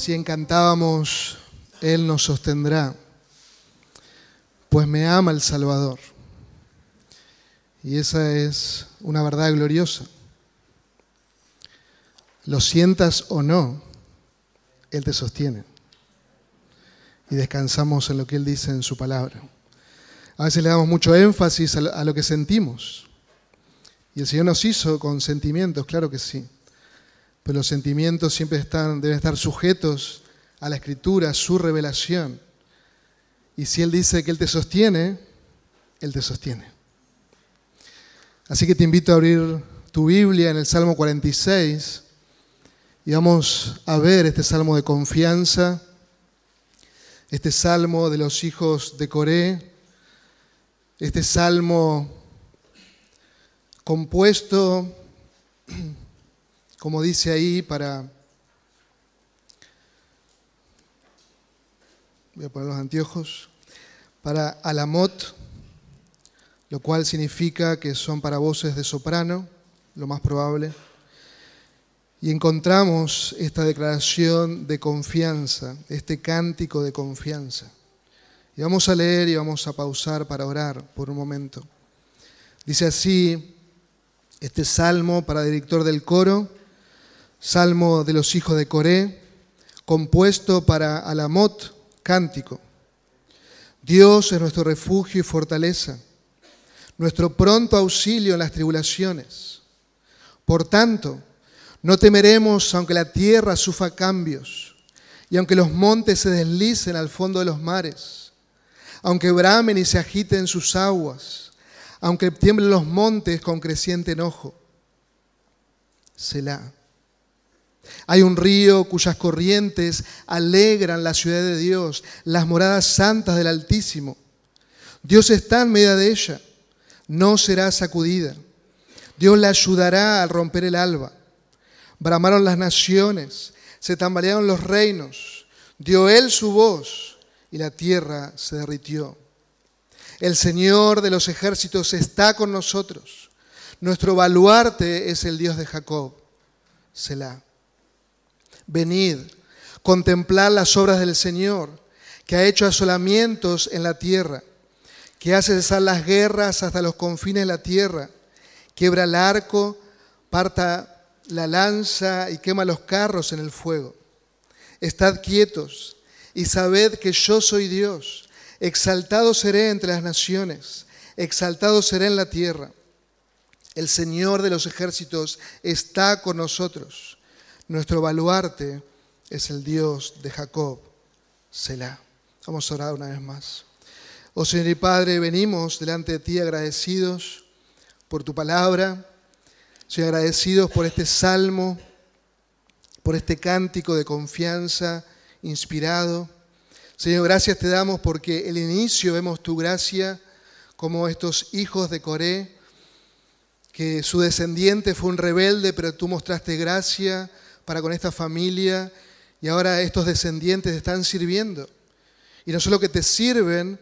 Recién cantábamos, Él nos sostendrá, pues me ama el Salvador. Y esa es una verdad gloriosa. Lo sientas o no, Él te sostiene. Y descansamos en lo que Él dice en su palabra. A veces le damos mucho énfasis a lo que sentimos. Y el Señor nos hizo con sentimientos, claro que sí. Pero los sentimientos siempre están, deben estar sujetos a la Escritura, a su revelación. Y si Él dice que Él te sostiene, Él te sostiene. Así que te invito a abrir tu Biblia en el Salmo 46 y vamos a ver este salmo de confianza, este salmo de los hijos de Coré, este salmo compuesto, como dice ahí, para... Voy a poner los anteojos. Para Alamot, lo cual significa que son para voces de soprano, lo más probable. Y encontramos esta declaración de confianza, este cántico de confianza. Y vamos a leer y vamos a pausar para orar por un momento. Dice así este salmo para director del coro, salmo de los hijos de Coré, compuesto para Alamot, cántico. Dios es nuestro refugio y fortaleza, nuestro pronto auxilio en las tribulaciones. Por tanto, no temeremos aunque la tierra sufra cambios y aunque los montes se deslicen al fondo de los mares, aunque bramen y se agiten sus aguas aunque tiemblen los montes con creciente enojo. Selah. Hay un río cuyas corrientes alegran la ciudad de Dios, las moradas santas del Altísimo. Dios está en medio de ella, no será sacudida. Dios la ayudará al romper el alba. Bramaron las naciones, se tambalearon los reinos, dio él su voz y la tierra se derritió. El Señor de los ejércitos está con nosotros. Nuestro baluarte es el Dios de Jacob. Selah. Venid, contemplad las obras del Señor, que ha hecho asolamientos en la tierra, que hace cesar las guerras hasta los confines de la tierra, quiebra el arco, parta la lanza y quema los carros en el fuego. Estad quietos y sabed que yo soy Dios Exaltado seré entre las naciones, exaltado seré en la tierra. El Señor de los ejércitos está con nosotros. Nuestro baluarte es el Dios de Jacob. Selah. Vamos a orar una vez más. Oh Señor y Padre, venimos delante de ti agradecidos por tu palabra. Soy agradecidos por este salmo, por este cántico de confianza inspirado. Señor, gracias te damos porque el inicio vemos tu gracia como estos hijos de Coré, que su descendiente fue un rebelde, pero tú mostraste gracia para con esta familia y ahora estos descendientes están sirviendo. Y no solo que te sirven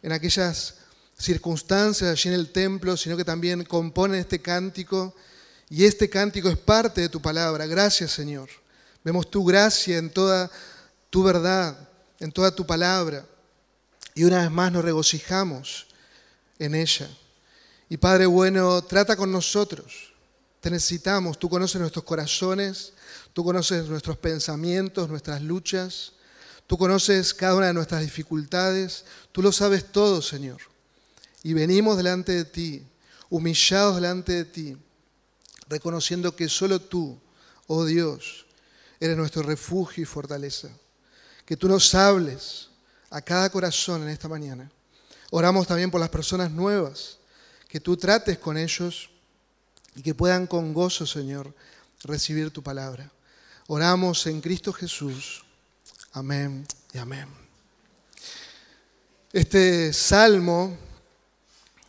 en aquellas circunstancias allí en el templo, sino que también componen este cántico y este cántico es parte de tu palabra. Gracias Señor. Vemos tu gracia en toda tu verdad en toda tu palabra. Y una vez más nos regocijamos en ella. Y Padre bueno, trata con nosotros. Te necesitamos. Tú conoces nuestros corazones, tú conoces nuestros pensamientos, nuestras luchas. Tú conoces cada una de nuestras dificultades. Tú lo sabes todo, Señor. Y venimos delante de ti, humillados delante de ti, reconociendo que solo tú, oh Dios, eres nuestro refugio y fortaleza que tú nos hables a cada corazón en esta mañana. Oramos también por las personas nuevas, que tú trates con ellos y que puedan con gozo, Señor, recibir tu palabra. Oramos en Cristo Jesús. Amén y amén. Este salmo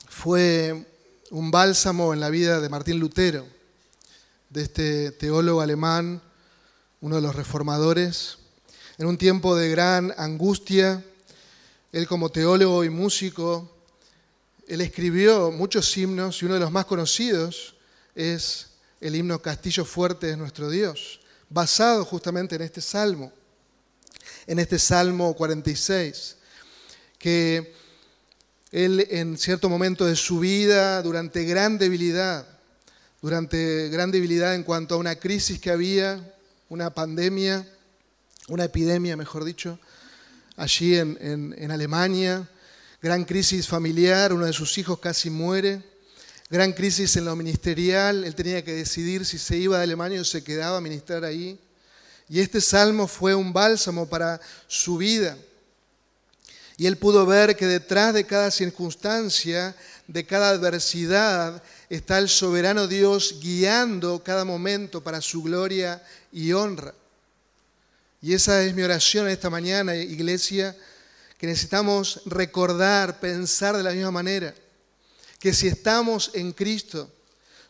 fue un bálsamo en la vida de Martín Lutero, de este teólogo alemán, uno de los reformadores en un tiempo de gran angustia, él como teólogo y músico, él escribió muchos himnos y uno de los más conocidos es el himno Castillo Fuerte de nuestro Dios, basado justamente en este salmo. en este Salmo 46, que él en cierto momento de su vida, durante gran debilidad, durante gran debilidad en cuanto a una crisis que había, una pandemia, una epidemia, mejor dicho, allí en, en Alemania, gran crisis familiar, uno de sus hijos casi muere, gran crisis en lo ministerial, él tenía que decidir si se iba de Alemania o se quedaba a ministrar ahí. Y este salmo fue un bálsamo para su vida. Y él pudo ver que detrás de cada circunstancia, de cada adversidad, está el soberano Dios guiando cada momento para su gloria y honra. Y esa es mi oración esta mañana, iglesia, que necesitamos recordar, pensar de la misma manera, que si estamos en Cristo,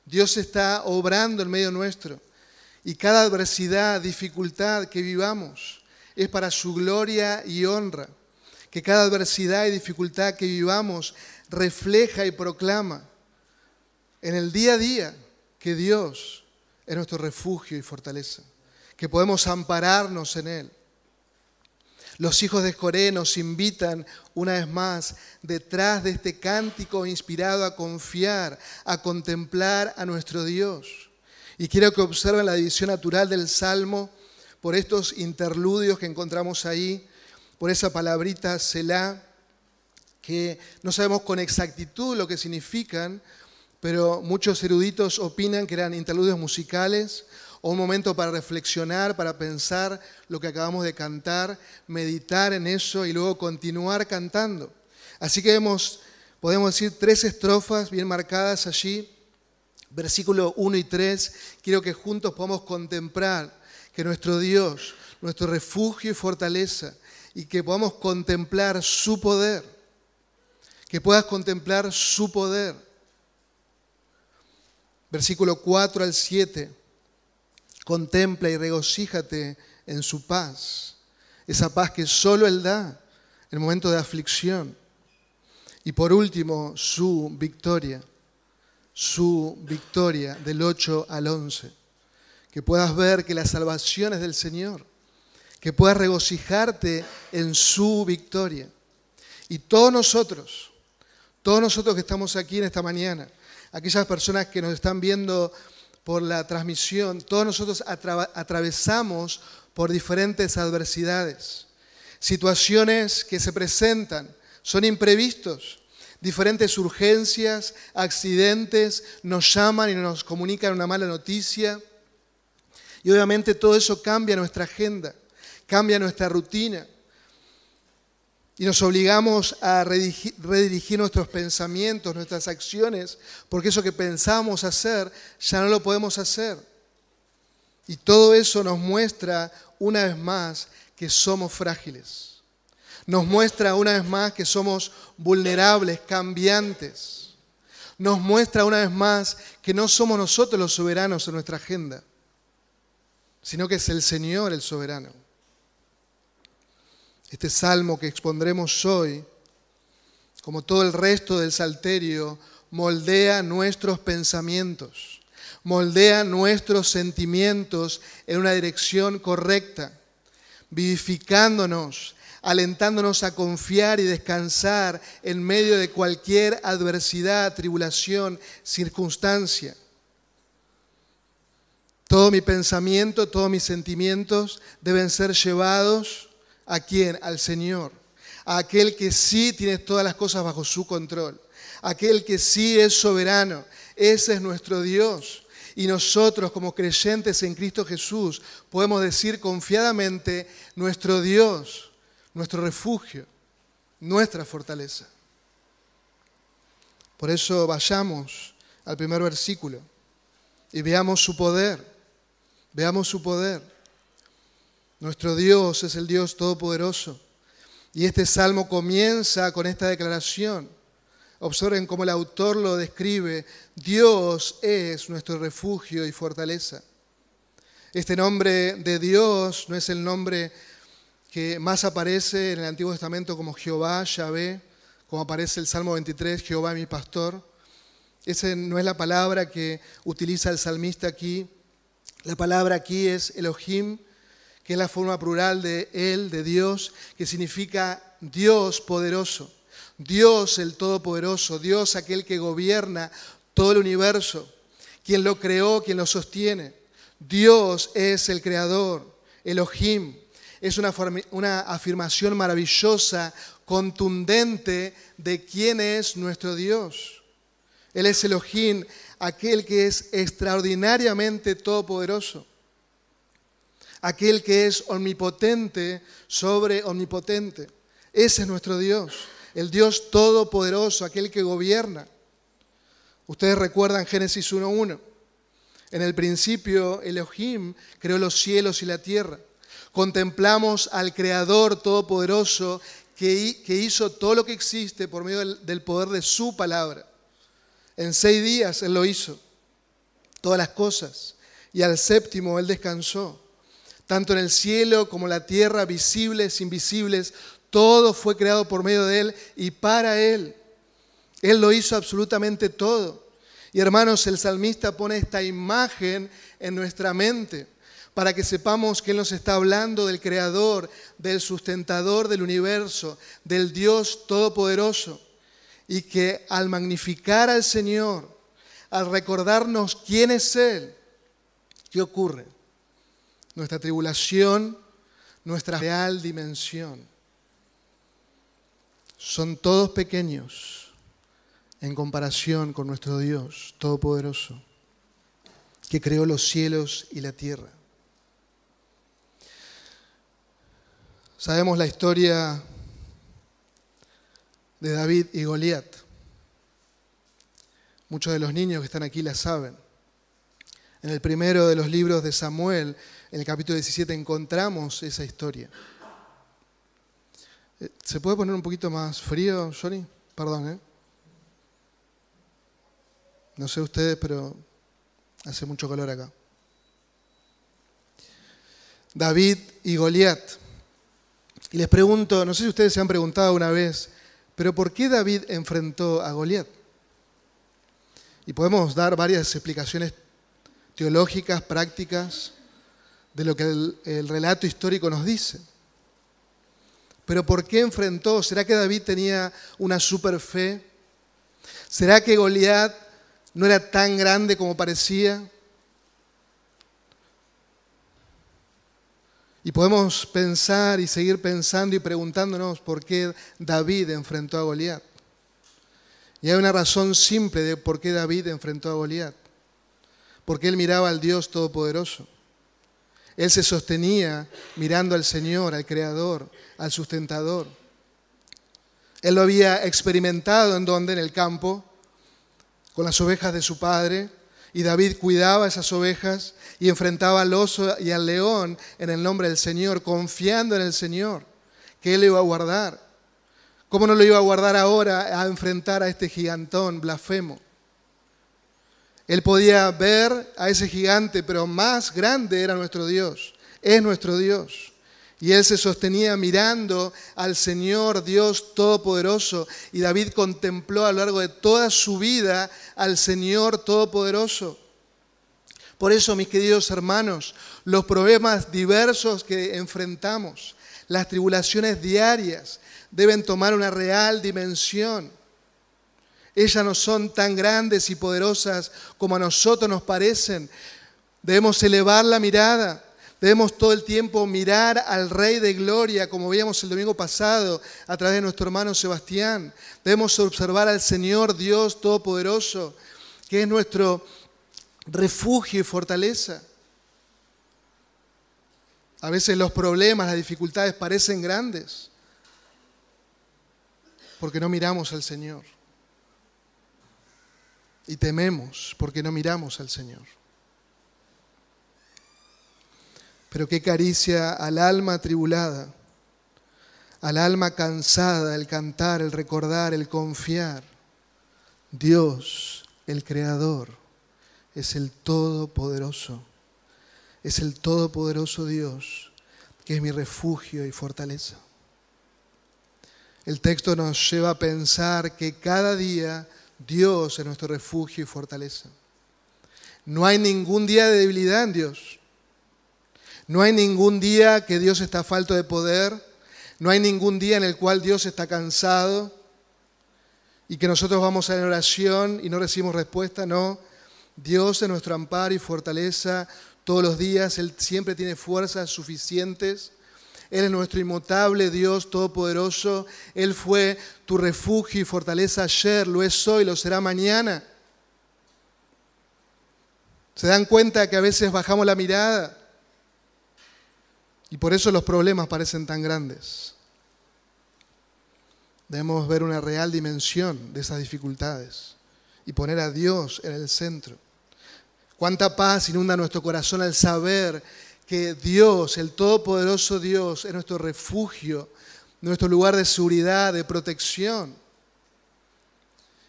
Dios está obrando en medio nuestro. Y cada adversidad, dificultad que vivamos es para su gloria y honra. Que cada adversidad y dificultad que vivamos refleja y proclama en el día a día que Dios es nuestro refugio y fortaleza, que podemos ampararnos en Él. Los hijos de Coré nos invitan una vez más detrás de este cántico inspirado a confiar, a contemplar a nuestro Dios. Y quiero que observen la división natural del Salmo por estos interludios que encontramos ahí, por esa palabrita Selah, que no sabemos con exactitud lo que significan, pero muchos eruditos opinan que eran interludios musicales o un momento para reflexionar, para pensar lo que acabamos de cantar, meditar en eso y luego continuar cantando. Así que vemos, podemos decir, tres estrofas bien marcadas allí, versículo 1 y 3. Quiero que juntos podamos contemplar que nuestro Dios, nuestro refugio y fortaleza, y que podamos contemplar su poder, que puedas contemplar su poder. Versículo 4 al 7 Contempla y regocíjate en su paz, esa paz que solo Él da en el momento de aflicción. Y por último, su victoria, su victoria del 8 al 11. Que puedas ver que la salvación es del Señor, que puedas regocijarte en su victoria. Y todos nosotros, todos nosotros que estamos aquí en esta mañana, aquellas personas que nos están viendo por la transmisión, todos nosotros atravesamos por diferentes adversidades, situaciones que se presentan, son imprevistos, diferentes urgencias, accidentes, nos llaman y nos comunican una mala noticia. Y obviamente todo eso cambia nuestra agenda, cambia nuestra rutina. Y nos obligamos a redirigir, nuestros pensamientos, nuestras acciones, porque eso que pensamos hacer ya no lo podemos hacer. Y todo eso nos muestra una vez más que somos frágiles. Nos muestra una vez más que somos vulnerables, cambiantes. Nos muestra una vez más que no somos nosotros los soberanos en nuestra agenda, sino que es el Señor el soberano. Este salmo que expondremos hoy, como todo el resto del salterio, moldea nuestros pensamientos, moldea nuestros sentimientos en una dirección correcta, vivificándonos, alentándonos a confiar y descansar en medio de cualquier adversidad, tribulación, circunstancia. Todo mi pensamiento, todos mis sentimientos deben ser llevados ¿A quién? Al Señor. A aquel que sí tiene todas las cosas bajo su control. Aquel que sí es soberano. Ese es nuestro Dios. Y nosotros como creyentes en Cristo Jesús podemos decir confiadamente, nuestro Dios, nuestro refugio, nuestra fortaleza. Por eso vayamos al primer versículo y veamos su poder. Veamos su poder. Nuestro Dios es el Dios Todopoderoso. Y este salmo comienza con esta declaración. Observen cómo el autor lo describe. Dios es nuestro refugio y fortaleza. Este nombre de Dios no es el nombre que más aparece en el Antiguo Testamento como Jehová, Yahvé, como aparece el Salmo 23, Jehová mi pastor. Esa no es la palabra que utiliza el salmista aquí. La palabra aquí es Elohim, que es la forma plural de Él, de Dios, que significa Dios poderoso. Dios el Todopoderoso, Dios aquel que gobierna todo el universo, quien lo creó, quien lo sostiene. Dios es el creador, Elohim. Es una, una afirmación maravillosa, contundente de quién es nuestro Dios. Él es Elohim, aquel que es extraordinariamente todopoderoso, aquel que es omnipotente sobre omnipotente. Ese es nuestro Dios, el Dios todopoderoso, aquel que gobierna. Ustedes recuerdan Génesis 1.1. En el principio Elohim creó los cielos y la tierra. Contemplamos al Creador Todopoderoso que, hizo todo lo que existe por medio del poder de su palabra. En seis días Él lo hizo, todas las cosas, y al séptimo Él descansó. Tanto en el cielo como en la tierra, visibles, invisibles, todo fue creado por medio de Él y para Él. Él lo hizo absolutamente todo. Y hermanos, el salmista pone esta imagen en nuestra mente para que sepamos que Él nos está hablando del Creador, del sustentador del universo, del Dios Todopoderoso y que al magnificar al Señor, al recordarnos quién es Él, ¿qué ocurre? Nuestra tribulación, nuestra real dimensión, son todos pequeños en comparación con nuestro Dios Todopoderoso, que creó los cielos y la tierra. Sabemos la historia de David y Goliat. Muchos de los niños que están aquí la saben. En el primero de los libros de Samuel, en el capítulo 17, encontramos esa historia. Eh, ¿Se puede poner un poquito más frío, Johnny? Perdón, ¿eh? No sé ustedes, pero hace mucho calor acá. David y Goliat. Y les pregunto, no sé si ustedes se han preguntado una vez, pero ¿por qué David enfrentó a Goliat? Y podemos dar varias explicaciones teológicas, prácticas, de lo que el, relato histórico nos dice. Pero ¿por qué enfrentó? ¿Será que David tenía una super fe? ¿Será que Goliat no era tan grande como parecía? Y podemos pensar y seguir pensando y preguntándonos por qué David enfrentó a Goliat. Y hay una razón simple de por qué David enfrentó a Goliat. Porque él miraba al Dios Todopoderoso. Él se sostenía mirando al Señor, al Creador, al Sustentador. Él lo había experimentado en donde, en el campo, con las ovejas de su padre, y David cuidaba esas ovejas y enfrentaba al oso y al león en el nombre del Señor, confiando en el Señor, que Él lo iba a guardar. ¿Cómo no lo iba a guardar ahora a enfrentar a este gigantón blasfemo? Él podía ver a ese gigante, pero más grande era nuestro Dios, es nuestro Dios. Y él se sostenía mirando al Señor Dios Todopoderoso. Y David contempló a lo largo de toda su vida al Señor Todopoderoso. Por eso, mis queridos hermanos, los problemas diversos que enfrentamos, las tribulaciones diarias, deben tomar una real dimensión. Ellas no son tan grandes y poderosas como a nosotros nos parecen. Debemos elevar la mirada Debemos todo el tiempo mirar al Rey de Gloria, como veíamos el domingo pasado a través de nuestro hermano Sebastián. Debemos observar al Señor Dios Todopoderoso, que es nuestro refugio y fortaleza. A veces los problemas, las dificultades parecen grandes porque no miramos al Señor. Y tememos porque no miramos al Señor. pero qué caricia al alma atribulada, al alma cansada, el cantar, el recordar, el confiar. Dios, el Creador, es el Todopoderoso, es el Todopoderoso Dios, que es mi refugio y fortaleza. El texto nos lleva a pensar que cada día Dios es nuestro refugio y fortaleza. No hay ningún día de debilidad en Dios. No hay ningún día que Dios está falto de poder, no hay ningún día en el cual Dios está cansado y que nosotros vamos a la oración y no recibimos respuesta, no. Dios es nuestro amparo y fortaleza todos los días, Él siempre tiene fuerzas suficientes. Él es nuestro inmutable Dios todopoderoso. Él fue tu refugio y fortaleza ayer, lo es hoy, lo será mañana. ¿Se dan cuenta que a veces bajamos la mirada? Y por eso los problemas parecen tan grandes. Debemos ver una real dimensión de esas dificultades y poner a Dios en el centro. Cuánta paz inunda nuestro corazón al saber que Dios, el Todopoderoso Dios, es nuestro refugio, nuestro lugar de seguridad, de protección.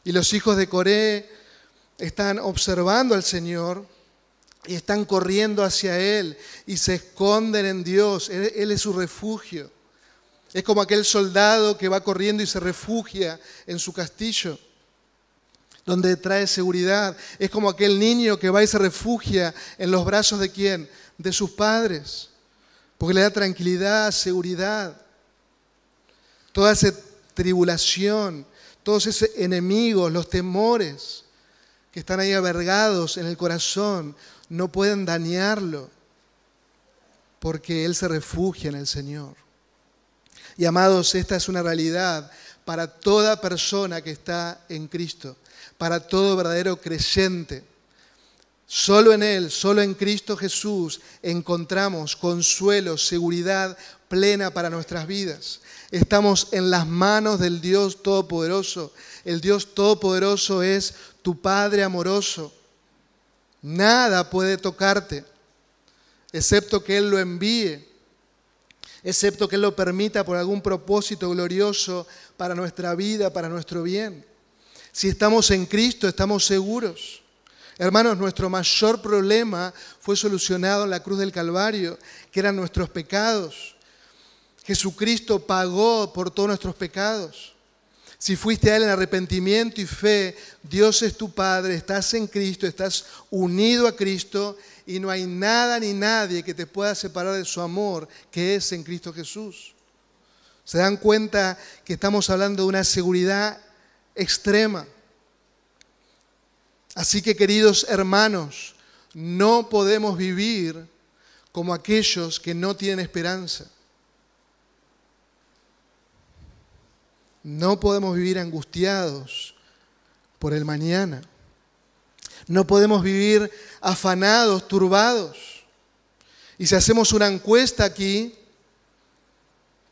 Y los hijos de Coré están observando al Señor y están corriendo hacia Él y se esconden en Dios. Él, es su refugio. Es como aquel soldado que va corriendo y se refugia en su castillo, donde trae seguridad. Es como aquel niño que va y se refugia en los brazos de quién? De sus padres, porque le da tranquilidad, seguridad. Toda esa tribulación, todos esos enemigos, los temores que están ahí abergados en el corazón, no pueden dañarlo, porque Él se refugia en el Señor. Y amados, esta es una realidad para toda persona que está en Cristo, para todo verdadero creyente. Solo en Él, solo en Cristo Jesús encontramos consuelo, seguridad plena para nuestras vidas. Estamos en las manos del Dios Todopoderoso. El Dios Todopoderoso es tu Padre amoroso Nada puede tocarte, excepto que Él lo envíe, excepto que Él lo permita por algún propósito glorioso para nuestra vida, para nuestro bien. Si estamos en Cristo, estamos seguros. Hermanos, nuestro mayor problema fue solucionado en la cruz del Calvario, que eran nuestros pecados. Jesucristo pagó por todos nuestros pecados. Si fuiste a Él en arrepentimiento y fe, Dios es tu Padre, estás en Cristo, estás unido a Cristo y no hay nada ni nadie que te pueda separar de su amor que es en Cristo Jesús. ¿Se dan cuenta que estamos hablando de una seguridad extrema? Así que queridos hermanos, no podemos vivir como aquellos que no tienen esperanza. No podemos vivir angustiados por el mañana. No podemos vivir afanados, turbados. Y si hacemos una encuesta aquí,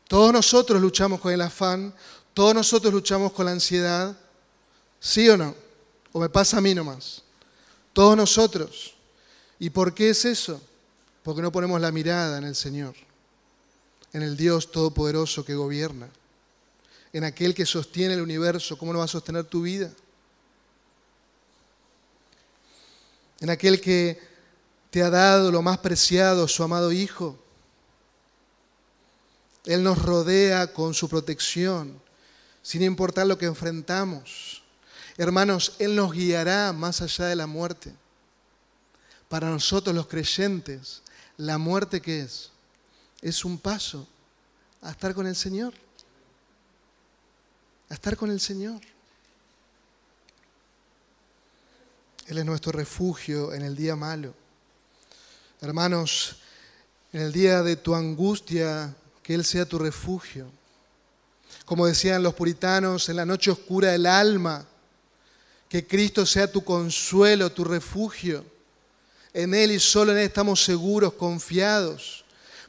todos nosotros luchamos con el afán, todos nosotros luchamos con la ansiedad, ¿sí o no? ¿O me pasa a mí nomás? Todos nosotros. ¿Y por qué es eso? Porque no ponemos la mirada en el Señor, en el Dios Todopoderoso que gobierna en aquel que sostiene el universo, ¿cómo no va a sostener tu vida? En aquel que te ha dado lo más preciado, su amado Hijo. Él nos rodea con su protección, sin importar lo que enfrentamos. Hermanos, Él nos guiará más allá de la muerte. Para nosotros los creyentes, la muerte que es, es un paso a estar con el Señor a estar con el Señor. Él es nuestro refugio en el día malo. Hermanos, en el día de tu angustia, que Él sea tu refugio. Como decían los puritanos, en la noche oscura del alma, que Cristo sea tu consuelo, tu refugio. En Él y solo en Él estamos seguros, confiados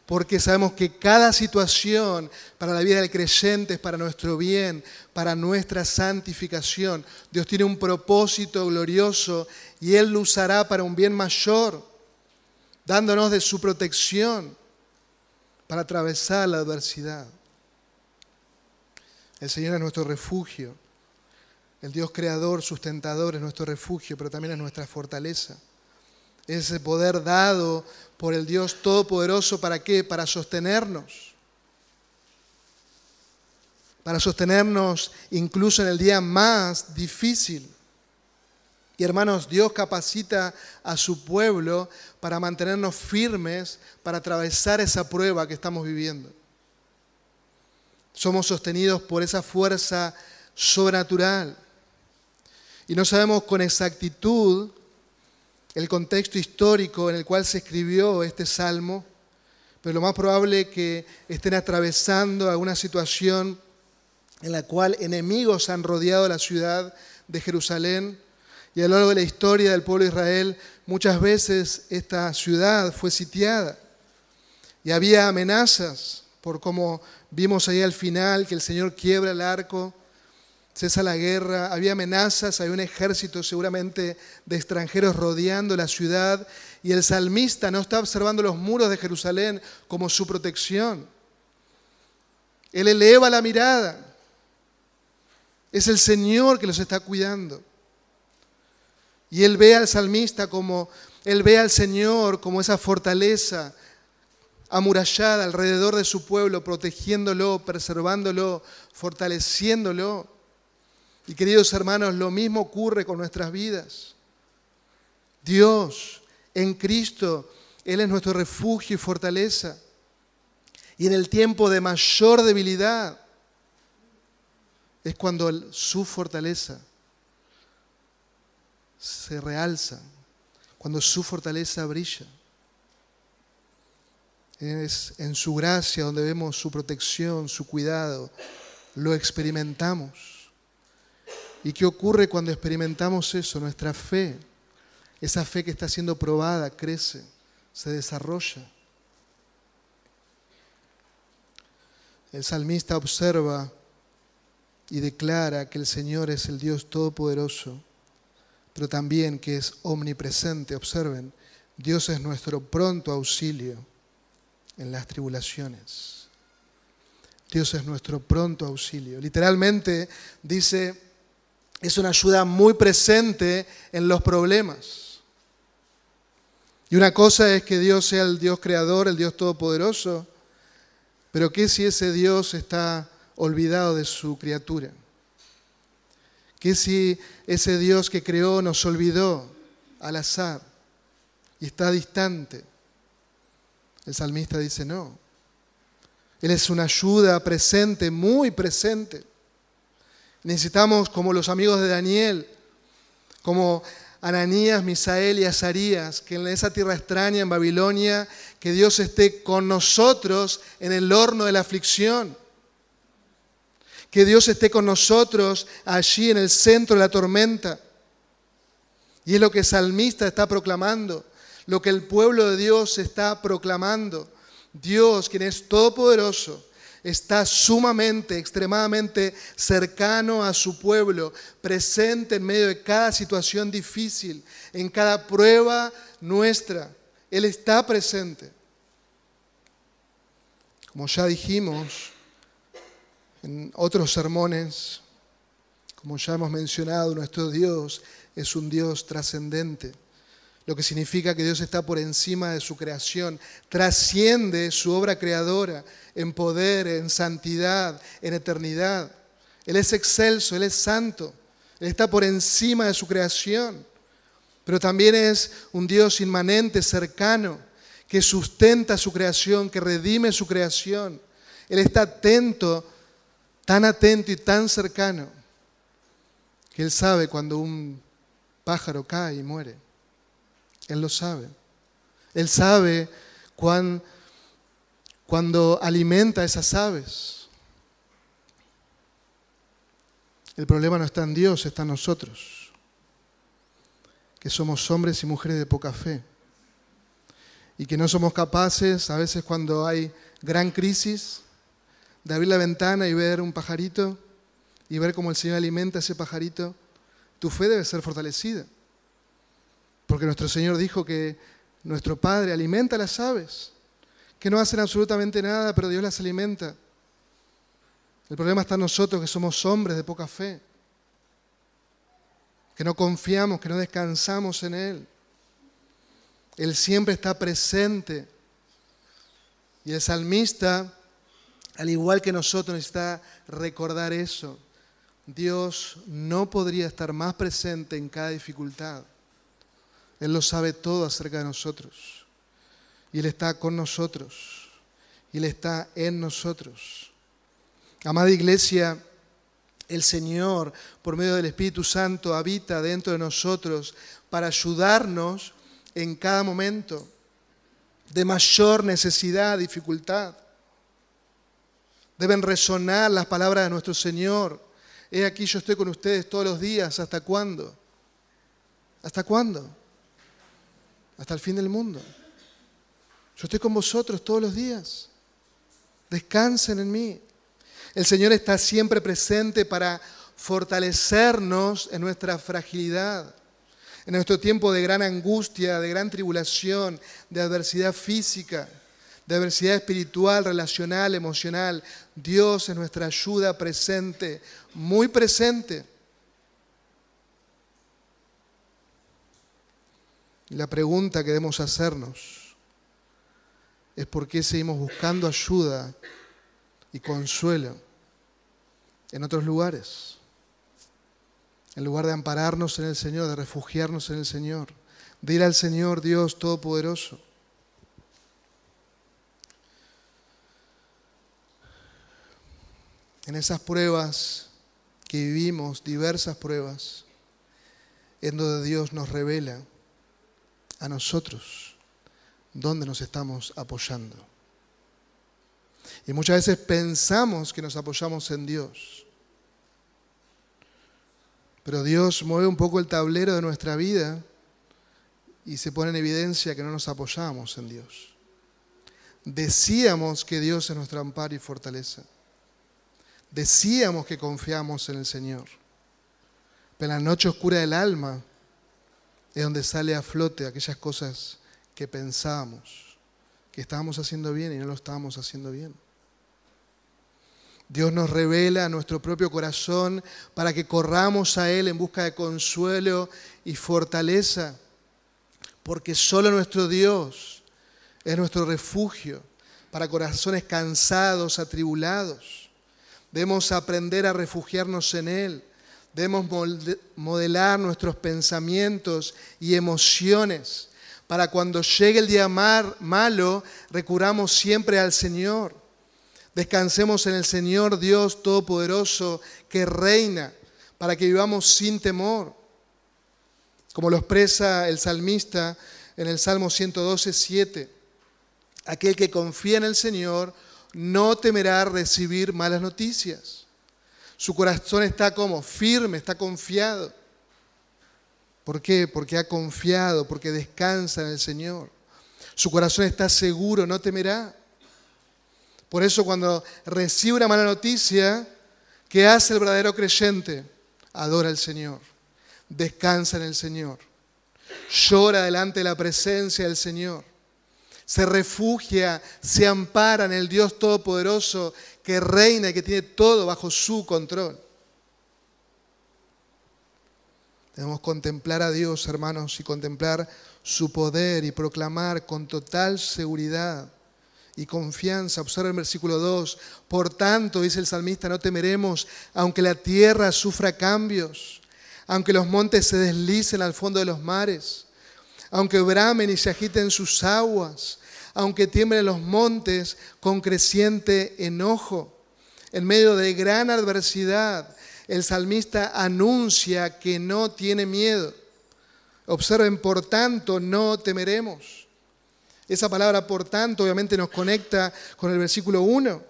porque sabemos que cada situación para la vida del creyente es para nuestro bien, para nuestra santificación. Dios tiene un propósito glorioso y Él lo usará para un bien mayor, dándonos de su protección para atravesar la adversidad. El Señor es nuestro refugio. El Dios creador, sustentador es nuestro refugio, pero también es nuestra fortaleza. Ese poder dado por el Dios Todopoderoso, ¿para qué? Para sostenernos. Para sostenernos incluso en el día más difícil. Y hermanos, Dios capacita a su pueblo para mantenernos firmes, para atravesar esa prueba que estamos viviendo. Somos sostenidos por esa fuerza sobrenatural. Y no sabemos con exactitud el contexto histórico en el cual se escribió este salmo, pero lo más probable es que estén atravesando alguna situación en la cual enemigos han rodeado la ciudad de Jerusalén. Y a lo largo de la historia del pueblo de Israel muchas veces esta ciudad fue sitiada y había amenazas por como vimos ahí al final que el Señor quiebra el arco, cesa la guerra, había amenazas, había un ejército seguramente de extranjeros rodeando la ciudad y el salmista no está observando los muros de Jerusalén como su protección. Él eleva la mirada. Es el Señor que los está cuidando. Y él ve al salmista como, él ve al Señor como esa fortaleza amurallada alrededor de su pueblo, protegiéndolo, preservándolo, fortaleciéndolo. Y queridos hermanos, lo mismo ocurre con nuestras vidas. Dios en Cristo, Él es nuestro refugio y fortaleza. Y en el tiempo de mayor debilidad es cuando su fortaleza se realza, cuando su fortaleza brilla. Es en su gracia donde vemos su protección, su cuidado, lo experimentamos. ¿Y qué ocurre cuando experimentamos eso? Nuestra fe, esa fe que está siendo probada, crece, se desarrolla. El salmista observa y declara que el Señor es el Dios Todopoderoso pero también que es omnipresente. Observen, Dios es nuestro pronto auxilio en las tribulaciones. Dios es nuestro pronto auxilio. Literalmente dice, es una ayuda muy presente en los problemas. Y una cosa es que Dios sea el Dios creador, el Dios todopoderoso, pero ¿qué si ese Dios está olvidado de su criatura? ¿Qué si ese Dios que creó nos olvidó al azar y está distante? El salmista dice, no. Él es una ayuda presente, muy presente. Necesitamos, como los amigos de Daniel, como Ananías, Misael y Azarías, que en esa tierra extraña, en Babilonia, que Dios esté con nosotros en el horno de la aflicción que Dios esté con nosotros allí en el centro de la tormenta. Y es lo que el salmista está proclamando, lo que el pueblo de Dios está proclamando. Dios, quien es todopoderoso, está sumamente, extremadamente cercano a su pueblo, presente en medio de cada situación difícil, en cada prueba nuestra. Él está presente. Como ya dijimos, en otros sermones, como ya hemos mencionado, nuestro Dios es un Dios trascendente, lo que significa que Dios está por encima de su creación, trasciende su obra creadora en poder, en santidad, en eternidad. Él es excelso, Él es santo, Él está por encima de su creación, pero también es un Dios inmanente, cercano, que sustenta su creación, que redime su creación. Él está atento tan atento y tan cercano que Él sabe cuando un pájaro cae y muere. Él lo sabe. Él sabe cuando alimenta a esas aves. El problema no está en Dios, está en nosotros, que somos hombres y mujeres de poca fe y que no somos capaces, a veces cuando hay gran crisis, de abrir la ventana y ver un pajarito y ver cómo el Señor alimenta a ese pajarito, tu fe debe ser fortalecida. Porque nuestro Señor dijo que nuestro Padre alimenta a las aves, que no hacen absolutamente nada, pero Dios las alimenta. El problema está en nosotros que somos hombres de poca fe, que no confiamos, que no descansamos en Él. Él siempre está presente. Y el salmista al igual que nosotros, necesita recordar eso Dios no podría estar más presente en cada dificultad. Él lo sabe todo acerca de nosotros. Y Él está con nosotros. Y Él está en nosotros. Amada iglesia, el Señor, por medio del Espíritu Santo, habita dentro de nosotros para ayudarnos en cada momento de mayor necesidad, dificultad. Deben resonar las palabras de nuestro Señor. He aquí yo estoy con ustedes todos los días. ¿Hasta cuándo? ¿Hasta cuándo? Hasta el fin del mundo. Yo estoy con vosotros todos los días. Descansen en mí. El Señor está siempre presente para fortalecernos en nuestra fragilidad en nuestro tiempo de gran angustia, de gran tribulación, de adversidad física, de adversidad espiritual, relacional, emocional, Dios es nuestra ayuda presente, muy presente. La pregunta que debemos hacernos es por qué seguimos buscando ayuda y consuelo en otros lugares en lugar de ampararnos en el Señor, de refugiarnos en el Señor, de ir al Señor Dios Todopoderoso. En esas pruebas que vivimos, diversas pruebas, en donde Dios nos revela a nosotros dónde nos estamos apoyando. Y muchas veces pensamos que nos apoyamos en Dios pero Dios mueve un poco el tablero de nuestra vida y se pone en evidencia que no nos apoyamos en Dios. Decíamos que Dios es nuestro amparo y fortaleza. Decíamos que confiamos en el Señor. Pero en la noche oscura del alma es donde sale a flote aquellas cosas que pensábamos que estábamos haciendo bien y no lo estábamos haciendo bien. Dios nos revela nuestro propio corazón para que corramos a Él en busca de consuelo y fortaleza, porque solo nuestro Dios es nuestro refugio para corazones cansados, atribulados. Debemos aprender a refugiarnos en Él. Debemos modelar nuestros pensamientos y emociones para cuando llegue el día malo recurramos siempre al Señor Descansemos en el Señor Dios Todopoderoso que reina para que vivamos sin temor. Como lo expresa el salmista en el Salmo 112, 7. Aquel que confía en el Señor no temerá recibir malas noticias. Su corazón está como firme, está confiado. ¿Por qué? Porque ha confiado, porque descansa en el Señor. Su corazón está seguro, no temerá. Por eso cuando recibe una mala noticia, ¿qué hace el verdadero creyente? Adora al Señor, descansa en el Señor, llora delante de la presencia del Señor, se refugia, se ampara en el Dios Todopoderoso que reina y que tiene todo bajo su control. Debemos contemplar a Dios, hermanos, y contemplar su poder y proclamar con total seguridad y confianza. Observa el versículo 2. Por tanto, dice el salmista, no temeremos, aunque la tierra sufra cambios, aunque los montes se deslicen al fondo de los mares, aunque bramen y se agiten sus aguas, aunque tiemblen los montes con creciente enojo. En medio de gran adversidad, el salmista anuncia que no tiene miedo. Observen, por tanto, no temeremos. Esa palabra, por tanto, obviamente nos conecta con el versículo 1.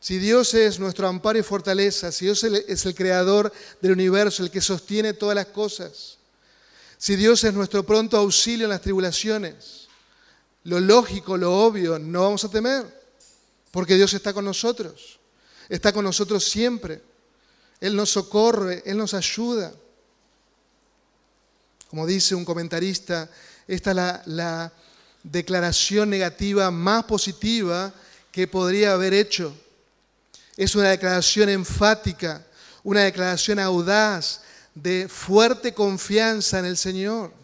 Si Dios es nuestro amparo y fortaleza, si Dios es el creador del universo, el que sostiene todas las cosas, si Dios es nuestro pronto auxilio en las tribulaciones, lo lógico, lo obvio, no vamos a temer, porque Dios está con nosotros, está con nosotros siempre. Él nos socorre, Él nos ayuda. Como dice un comentarista, esta es la, la declaración negativa más positiva que podría haber hecho. Es una declaración enfática, una declaración audaz de fuerte confianza en el Señor.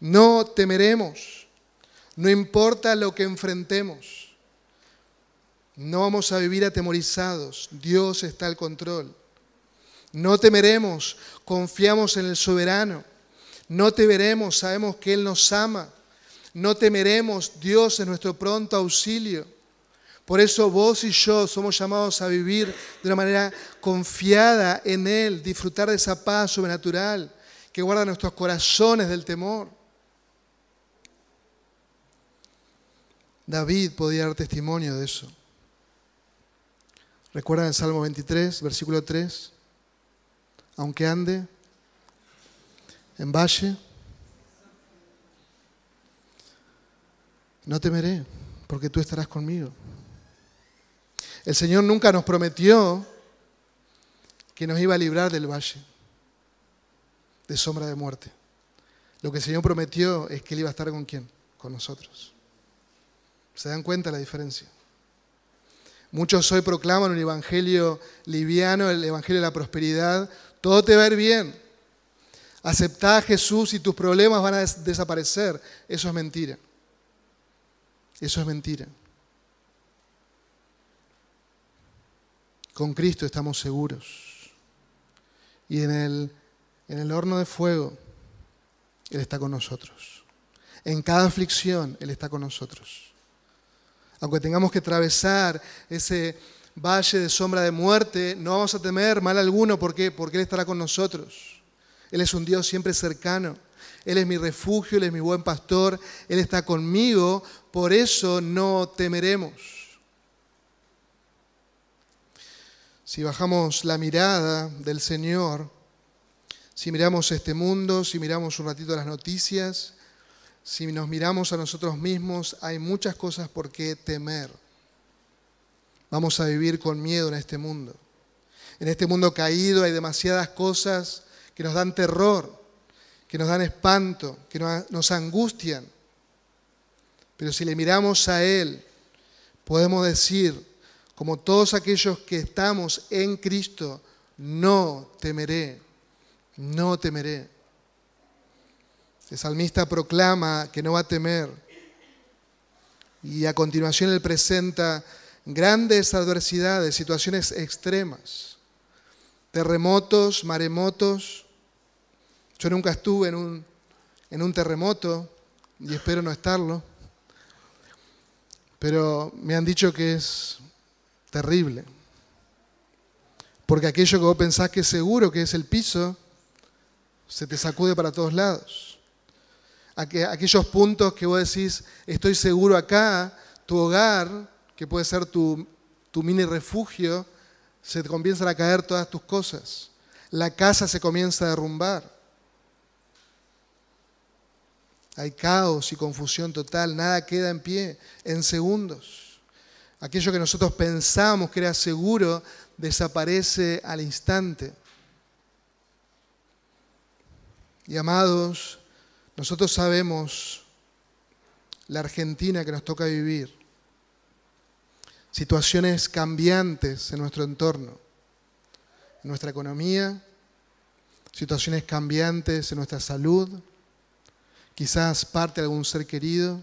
No temeremos, no importa lo que enfrentemos. No vamos a vivir atemorizados, Dios está al control. No temeremos, confiamos en el soberano. No temeremos, sabemos que Él nos ama. No temeremos, Dios es nuestro pronto auxilio. Por eso vos y yo somos llamados a vivir de una manera confiada en Él, disfrutar de esa paz sobrenatural que guarda nuestros corazones del temor. David podía dar testimonio de eso. ¿Recuerdan el Salmo 23, versículo 3? Aunque ande en valle, no temeré, porque tú estarás conmigo. El Señor nunca nos prometió que nos iba a librar del valle de sombra de muerte. Lo que el Señor prometió es que Él iba a estar con quién? Con nosotros. ¿Se dan cuenta la diferencia? Muchos hoy proclaman un evangelio liviano, el evangelio de la prosperidad. Todo te va a bien. Aceptá a Jesús y tus problemas van a desaparecer. Eso es mentira. Eso es mentira. Con Cristo estamos seguros. Y en el, en el horno de fuego, Él está con nosotros. En cada aflicción, Él está con nosotros aunque tengamos que atravesar ese valle de sombra de muerte, no vamos a temer mal alguno. ¿Por qué? Porque Él estará con nosotros. Él es un Dios siempre cercano. Él es mi refugio, Él es mi buen pastor, Él está conmigo, por eso no temeremos. Si bajamos la mirada del Señor, si miramos este mundo, si miramos un ratito las noticias, si nos miramos a nosotros mismos, hay muchas cosas por qué temer. Vamos a vivir con miedo en este mundo. En este mundo caído hay demasiadas cosas que nos dan terror, que nos dan espanto, que nos angustian. Pero si le miramos a Él, podemos decir, como todos aquellos que estamos en Cristo, no temeré, no temeré. El salmista proclama que no va a temer. Y a continuación él presenta grandes adversidades, situaciones extremas, terremotos, maremotos. Yo nunca estuve en un, en un terremoto y espero no estarlo, pero me han dicho que es terrible. Porque aquello que vos pensás que es seguro, que es el piso, se te sacude para todos lados aquellos puntos que vos decís, estoy seguro acá, tu hogar, que puede ser tu, mini refugio, se te comienzan a caer todas tus cosas. La casa se comienza a derrumbar. Hay caos y confusión total, nada queda en pie en segundos. Aquello que nosotros pensamos que era seguro desaparece al instante. Y amados, nosotros sabemos la Argentina que nos toca vivir, situaciones cambiantes en nuestro entorno, en nuestra economía, situaciones cambiantes en nuestra salud, quizás parte de algún ser querido.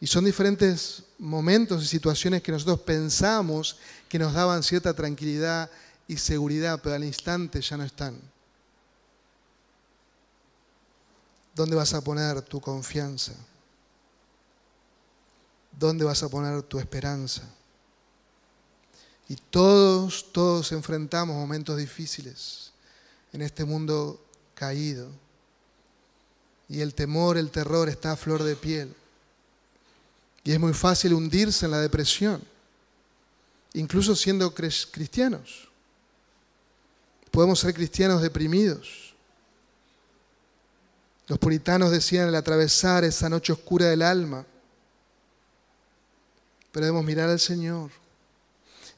Y son diferentes momentos y situaciones que nosotros pensamos que nos daban cierta tranquilidad y seguridad, pero al instante ya no están. ¿Dónde vas a poner tu confianza? ¿Dónde vas a poner tu esperanza? Y todos, todos enfrentamos momentos difíciles en este mundo caído. Y el temor, el terror está a flor de piel. Y es muy fácil hundirse en la depresión, incluso siendo cristianos. Podemos ser cristianos deprimidos los puritanos decían el atravesar esa noche oscura del alma. Pero debemos mirar al Señor.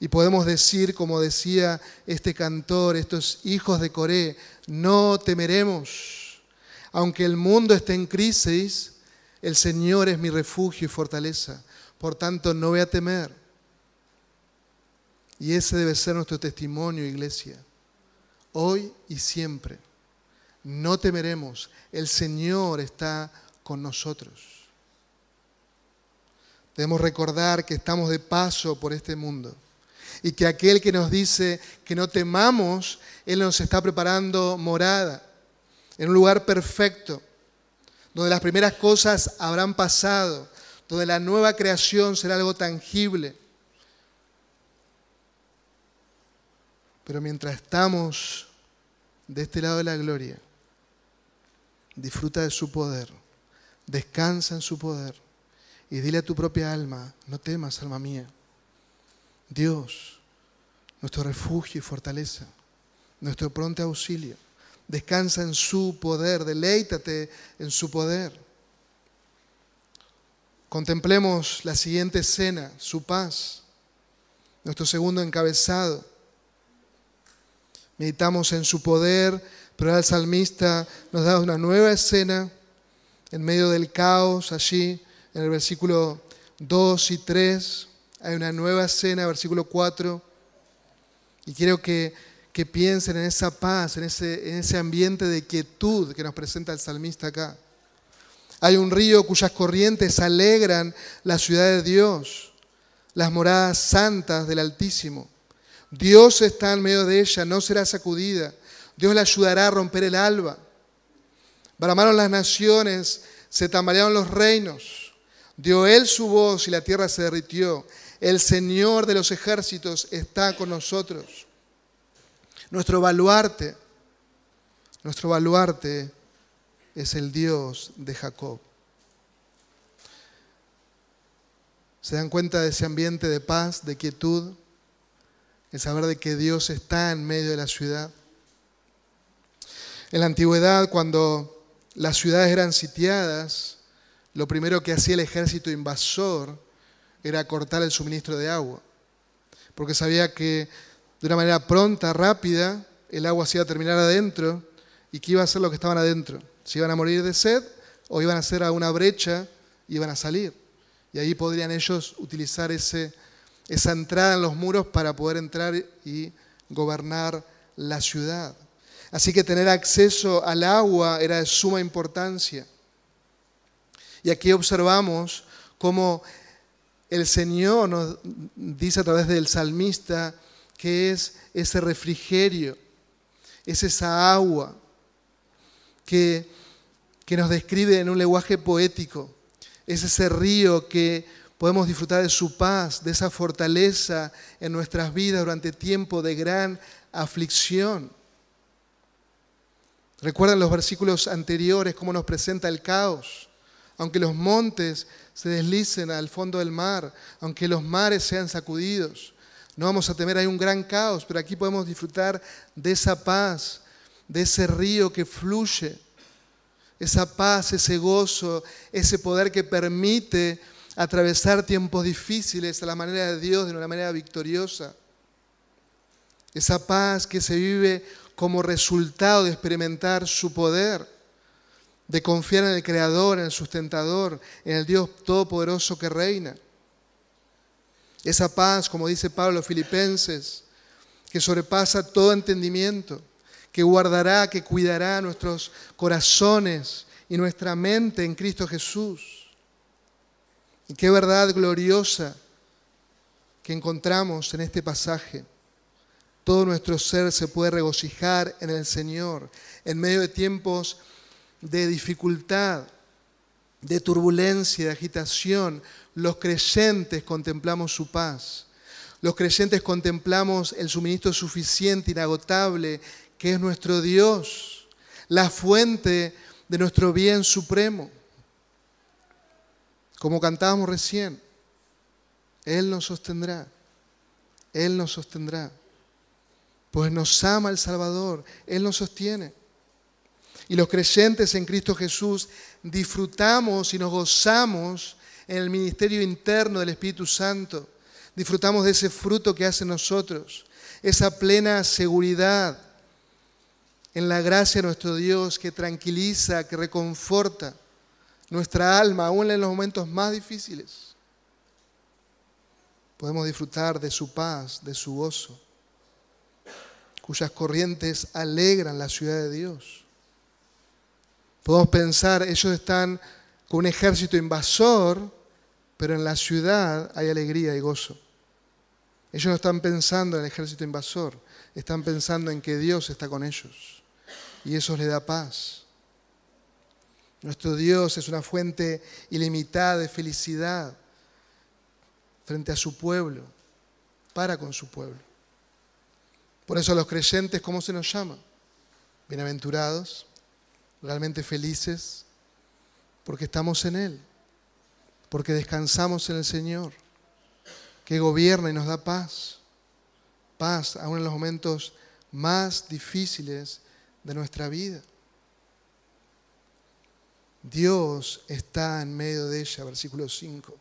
Y podemos decir, como decía este cantor, estos hijos de Coré, no temeremos. Aunque el mundo esté en crisis, el Señor es mi refugio y fortaleza. Por tanto, no voy a temer. Y ese debe ser nuestro testimonio, iglesia, hoy y siempre no temeremos, el Señor está con nosotros. Debemos recordar que estamos de paso por este mundo y que aquel que nos dice que no temamos, Él nos está preparando morada en un lugar perfecto, donde las primeras cosas habrán pasado, donde la nueva creación será algo tangible. Pero mientras estamos de este lado de la gloria, disfruta de su poder, descansa en su poder y dile a tu propia alma, no temas, alma mía. Dios, nuestro refugio y fortaleza, nuestro pronto auxilio. Descansa en su poder, deleítate en su poder. Contemplemos la siguiente escena, su paz, nuestro segundo encabezado. Meditamos en su poder, pero el salmista nos da una nueva escena en medio del caos allí, en el versículo 2 y 3. Hay una nueva escena, versículo 4. Y quiero que, que piensen en esa paz, en ese, en ese ambiente de quietud que nos presenta el salmista acá. Hay un río cuyas corrientes alegran la ciudad de Dios, las moradas santas del Altísimo. Dios está en medio de ella, no será sacudida. Dios la ayudará a romper el alba. Bramaron las naciones, se tambalearon los reinos. Dio él su voz y la tierra se derritió. El Señor de los ejércitos está con nosotros. Nuestro baluarte, nuestro baluarte es el Dios de Jacob. ¿Se dan cuenta de ese ambiente de paz, de quietud? el saber de que Dios está en medio de la ciudad. En la antigüedad, cuando las ciudades eran sitiadas, lo primero que hacía el ejército invasor era cortar el suministro de agua, porque sabía que de una manera pronta, rápida, el agua se iba a terminar adentro y que iba a ser lo que estaban adentro. Si iban a morir de sed o iban a hacer a una brecha y iban a salir. Y ahí podrían ellos utilizar esa entrada en los muros para poder entrar y gobernar la ciudad. Así que tener acceso al agua era de suma importancia. Y aquí observamos cómo el Señor nos dice a través del salmista que es ese refrigerio, es esa agua que, que nos describe en un lenguaje poético, es ese río que podemos disfrutar de su paz, de esa fortaleza en nuestras vidas durante tiempo de gran aflicción. Recuerdan los versículos anteriores cómo nos presenta el caos. Aunque los montes se deslicen al fondo del mar, aunque los mares sean sacudidos, no vamos a temer, hay un gran caos, pero aquí podemos disfrutar de esa paz, de ese río que fluye, esa paz, ese gozo, ese poder que permite atravesar tiempos difíciles a la manera de Dios, de una manera victoriosa. Esa paz que se vive como resultado de experimentar su poder, de confiar en el Creador, en el sustentador, en el Dios Todopoderoso que reina. Esa paz, como dice Pablo filipenses, que sobrepasa todo entendimiento, que guardará, que cuidará nuestros corazones y nuestra mente en Cristo Jesús. Y qué verdad gloriosa que encontramos en este pasaje. Todo nuestro ser se puede regocijar en el Señor en medio de tiempos de dificultad, de turbulencia, de agitación. Los creyentes contemplamos su paz. Los creyentes contemplamos el suministro suficiente, inagotable, que es nuestro Dios, la fuente de nuestro bien supremo. Como cantábamos recién, Él nos sostendrá, Él nos sostendrá, pues nos ama el Salvador, Él nos sostiene. Y los creyentes en Cristo Jesús disfrutamos y nos gozamos en el ministerio interno del Espíritu Santo. Disfrutamos de ese fruto que hace nosotros, esa plena seguridad en la gracia de nuestro Dios que tranquiliza, que reconforta nuestra alma, aún en los momentos más difíciles. Podemos disfrutar de su paz, de su gozo, cuyas corrientes alegran la ciudad de Dios. Podemos pensar, ellos están con un ejército invasor, pero en la ciudad hay alegría y gozo. Ellos no están pensando en el ejército invasor, están pensando en que Dios está con ellos. Y eso les da paz. Nuestro Dios es una fuente ilimitada de felicidad frente a su pueblo, para con su pueblo. Por eso a los creyentes, ¿cómo se nos llama? Bienaventurados, realmente felices, porque estamos en Él, porque descansamos en el Señor, que gobierna y nos da paz, paz aún en los momentos más difíciles de nuestra vida. Dios está en medio de ella, versículo 5.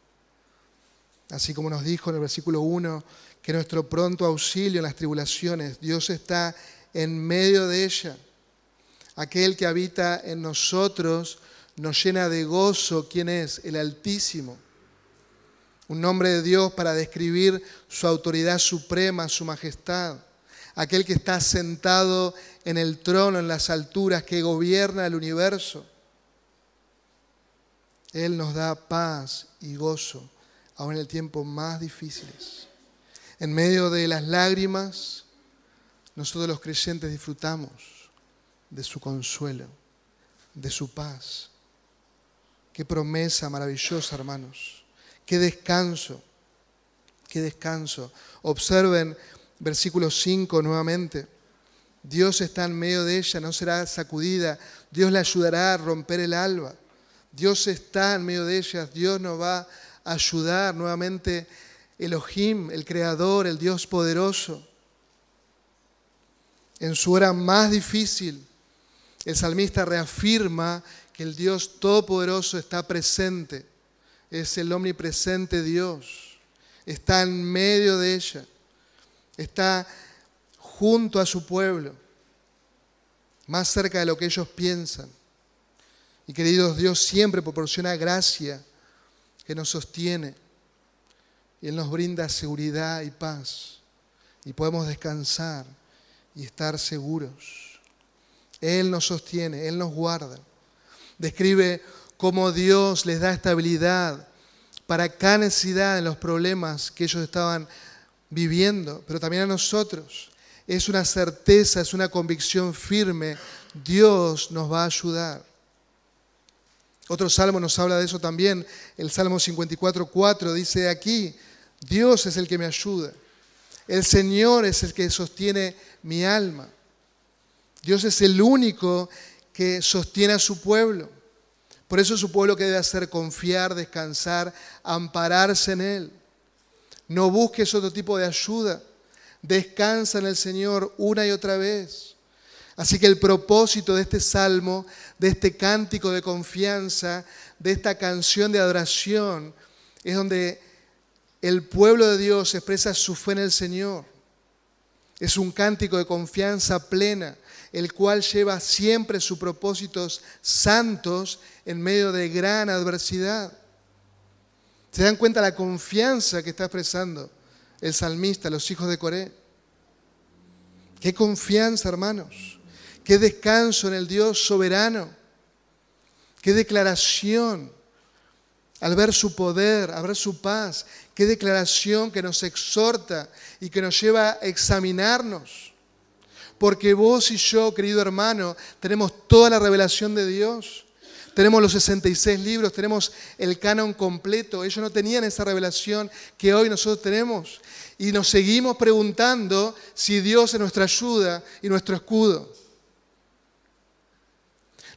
Así como nos dijo en el versículo 1, que nuestro pronto auxilio en las tribulaciones, Dios está en medio de ella. Aquel que habita en nosotros nos llena de gozo. ¿Quién es? El Altísimo. Un nombre de Dios para describir su autoridad suprema, su majestad. Aquel que está sentado en el trono, en las alturas, que gobierna el universo. Él nos da paz y gozo, aun en el tiempo más difíciles. En medio de las lágrimas, nosotros los creyentes disfrutamos de su consuelo, de su paz. Qué promesa maravillosa, hermanos. Qué descanso, qué descanso. Observen versículo 5 nuevamente. Dios está en medio de ella, no será sacudida. Dios la ayudará a romper el alba. Dios está en medio de ella. Dios nos va a ayudar nuevamente Elohim, el Creador, el Dios poderoso. En su hora más difícil, el salmista reafirma que el Dios Todopoderoso está presente. Es el omnipresente Dios. Está en medio de ella. Está junto a su pueblo. Más cerca de lo que ellos piensan. Y queridos, Dios siempre proporciona gracia que nos sostiene y Él nos brinda seguridad y paz. Y podemos descansar y estar seguros. Él nos sostiene, Él nos guarda. Describe cómo Dios les da estabilidad para cada necesidad en los problemas que ellos estaban viviendo, pero también a nosotros. Es una certeza, es una convicción firme. Dios nos va a ayudar. Otro salmo nos habla de eso también. El Salmo 54.4 dice aquí, Dios es el que me ayuda. El Señor es el que sostiene mi alma. Dios es el único que sostiene a su pueblo. Por eso su pueblo que debe hacer confiar, descansar, ampararse en Él. No busques otro tipo de ayuda. Descansa en el Señor una y otra vez. Así que el propósito de este salmo, de este cántico de confianza, de esta canción de adoración, es donde el pueblo de Dios expresa su fe en el Señor. Es un cántico de confianza plena, el cual lleva siempre sus propósitos santos en medio de gran adversidad. ¿Se dan cuenta la confianza que está expresando el salmista, los hijos de Coré? Qué confianza, hermanos. Qué descanso en el Dios soberano. Qué declaración al ver su poder, al ver su paz. Qué declaración que nos exhorta y que nos lleva a examinarnos. Porque vos y yo, querido hermano, tenemos toda la revelación de Dios. Tenemos los 66 libros, tenemos el canon completo. Ellos no tenían esa revelación que hoy nosotros tenemos. Y nos seguimos preguntando si Dios es nuestra ayuda y nuestro escudo.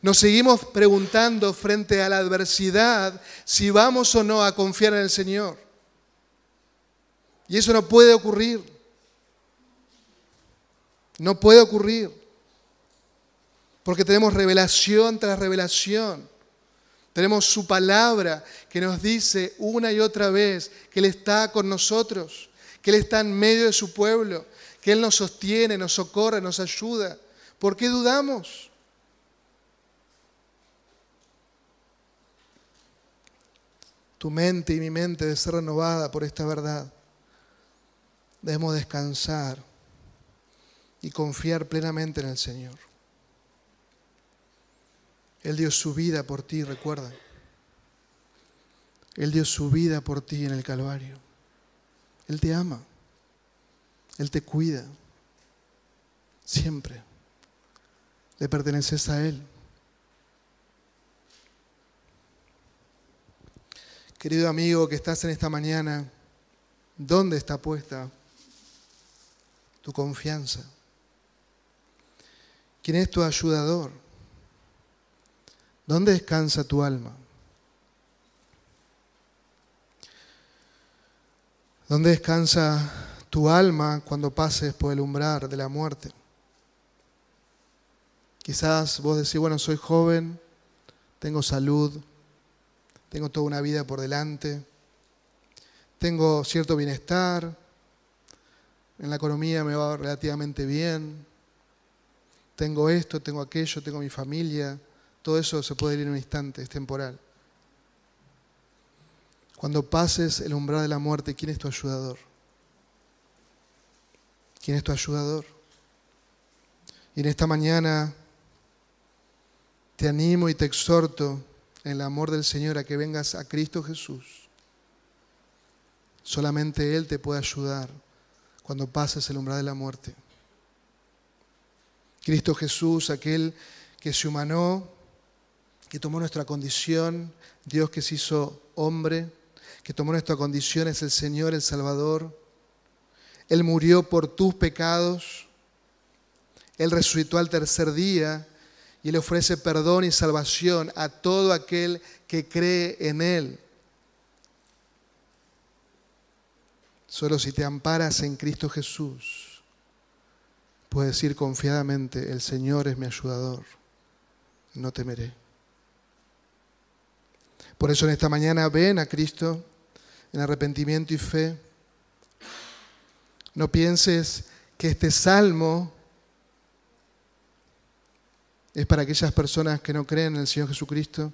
Nos seguimos preguntando frente a la adversidad si vamos o no a confiar en el Señor. Y eso no puede ocurrir. No puede ocurrir. Porque tenemos revelación tras revelación. Tenemos su palabra que nos dice una y otra vez que Él está con nosotros, que Él está en medio de su pueblo, que Él nos sostiene, nos socorre, nos ayuda. ¿Por qué dudamos? Tu mente y mi mente debe ser renovada por esta verdad. Debemos descansar y confiar plenamente en el Señor. Él dio su vida por ti, recuerda. Él dio su vida por ti en el Calvario. Él te ama. Él te cuida. Siempre. Le perteneces a Él. Querido amigo que estás en esta mañana, ¿dónde está puesta tu confianza? ¿Quién es tu ayudador? ¿Dónde descansa tu alma? ¿Dónde descansa tu alma cuando pases por el umbral de la muerte? Quizás vos decís, bueno, soy joven, tengo salud, tengo toda una vida por delante, tengo cierto bienestar, en la economía me va relativamente bien, tengo esto, tengo aquello, tengo mi familia, todo eso se puede ir en un instante, es temporal. Cuando pases el umbral de la muerte, ¿quién es tu ayudador? ¿Quién es tu ayudador? Y en esta mañana te animo y te exhorto en el amor del Señor a que vengas a Cristo Jesús. Solamente Él te puede ayudar cuando pases el umbral de la muerte. Cristo Jesús, aquel que se humanó, que tomó nuestra condición, Dios que se hizo hombre, que tomó nuestra condición, es el Señor, el Salvador. Él murió por tus pecados, Él resucitó al tercer día y le ofrece perdón y salvación a todo aquel que cree en Él. Solo si te amparas en Cristo Jesús, puedes decir confiadamente, el Señor es mi ayudador, no temeré. Por eso en esta mañana ven a Cristo en arrepentimiento y fe. No pienses que este salmo es para aquellas personas que no creen en el Señor Jesucristo.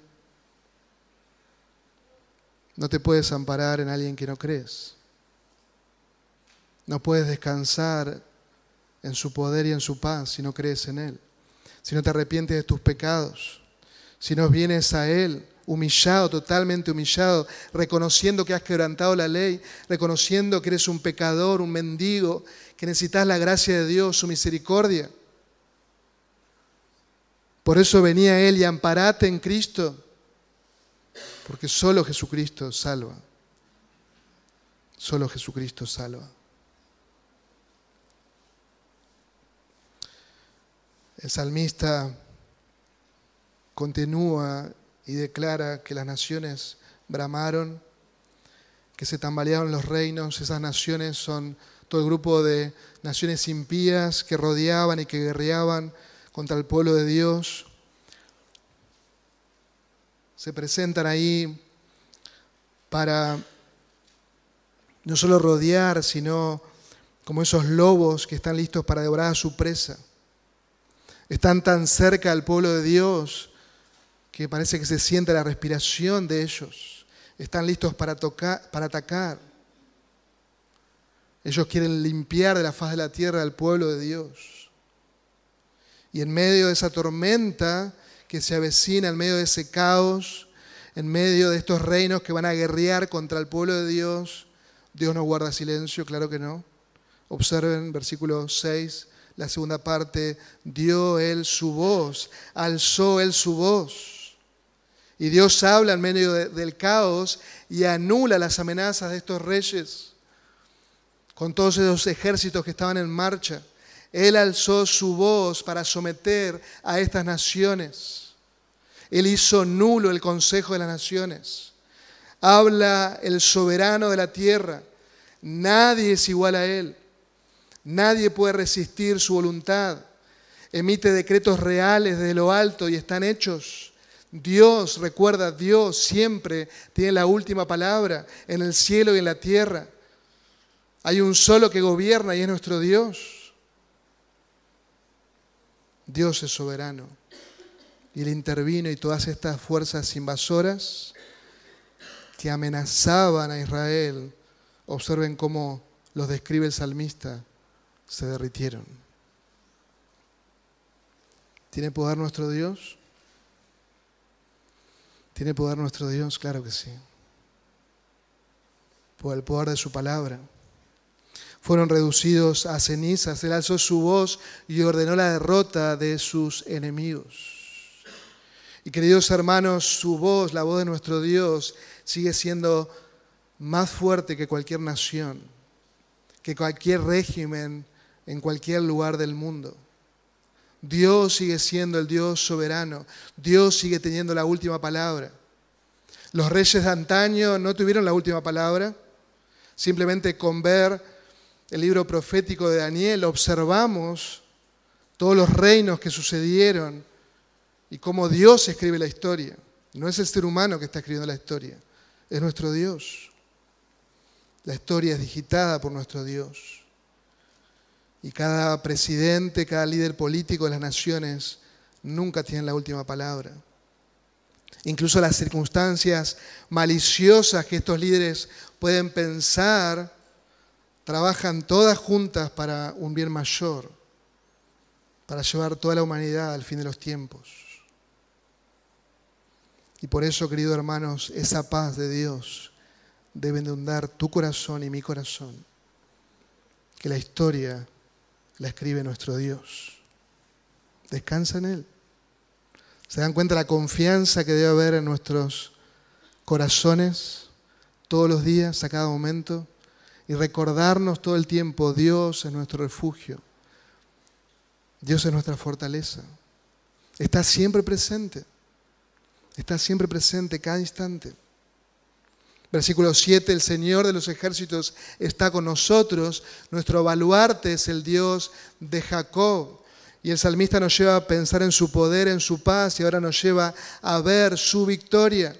No te puedes amparar en alguien que no crees. No puedes descansar en su poder y en su paz si no crees en Él. Si no te arrepientes de tus pecados. Si no vienes a Él humillado, totalmente humillado, reconociendo que has quebrantado la ley, reconociendo que eres un pecador, un mendigo, que necesitas la gracia de Dios, su misericordia. Por eso venía Él y amparate en Cristo, porque solo Jesucristo salva. Solo Jesucristo salva. El salmista continúa y declara que las naciones bramaron, que se tambalearon los reinos, esas naciones son todo el grupo de naciones impías que rodeaban y que guerreaban contra el pueblo de Dios. Se presentan ahí para no solo rodear, sino como esos lobos que están listos para devorar a su presa. Están tan cerca al pueblo de Dios que parece que se siente la respiración de ellos. Están listos para, tocar, para atacar. Ellos quieren limpiar de la faz de la tierra al pueblo de Dios. Y en medio de esa tormenta que se avecina, en medio de ese caos, en medio de estos reinos que van a guerrear contra el pueblo de Dios, Dios no guarda silencio, claro que no. Observen versículo 6, la segunda parte, dio él su voz, alzó él su voz. Y Dios habla en medio del caos y anula las amenazas de estos reyes con todos esos ejércitos que estaban en marcha. Él alzó su voz para someter a estas naciones. Él hizo nulo el consejo de las naciones. Habla el soberano de la tierra. Nadie es igual a Él. Nadie puede resistir su voluntad. Emite decretos reales de lo alto y están hechos. Dios, recuerda, Dios siempre tiene la última palabra en el cielo y en la tierra. Hay un solo que gobierna y es nuestro Dios. Dios es soberano. Y Él intervino y todas estas fuerzas invasoras que amenazaban a Israel, observen cómo los describe el salmista, se derritieron. ¿Tiene poder nuestro Dios? ¿Tiene poder nuestro Dios? Claro que sí. Por el poder de su palabra. fueron reducidos a cenizas. Él alzó su voz y ordenó la derrota de sus enemigos. Y queridos hermanos, su voz, la voz de nuestro Dios, sigue siendo más fuerte que cualquier nación, que cualquier régimen en cualquier lugar del mundo. Dios sigue siendo el Dios soberano. Dios sigue teniendo la última palabra. Los reyes de antaño no tuvieron la última palabra. Simplemente con ver el libro profético de Daniel observamos todos los reinos que sucedieron y cómo Dios escribe la historia. No es el ser humano que está escribiendo la historia, es nuestro Dios. La historia es digitada por nuestro Dios. Y cada presidente, cada líder político de las naciones nunca tiene la última palabra. Incluso las circunstancias maliciosas que estos líderes pueden pensar, trabajan todas juntas para un bien mayor, para llevar toda la humanidad al fin de los tiempos. Y por eso, queridos hermanos, esa paz de Dios debe inundar tu corazón y mi corazón. Que la historia la escribe nuestro Dios. Descansa en Él. ¿Se dan cuenta la confianza que debe haber en nuestros corazones todos los días, a cada momento? Y recordarnos todo el tiempo, Dios es nuestro refugio. Dios es nuestra fortaleza. Está siempre presente. Está siempre presente cada instante. Versículo 7, el Señor de los ejércitos está con nosotros, nuestro baluarte es el Dios de Jacob. Y el salmista nos lleva a pensar en su poder, en su paz, y ahora nos lleva a ver su victoria.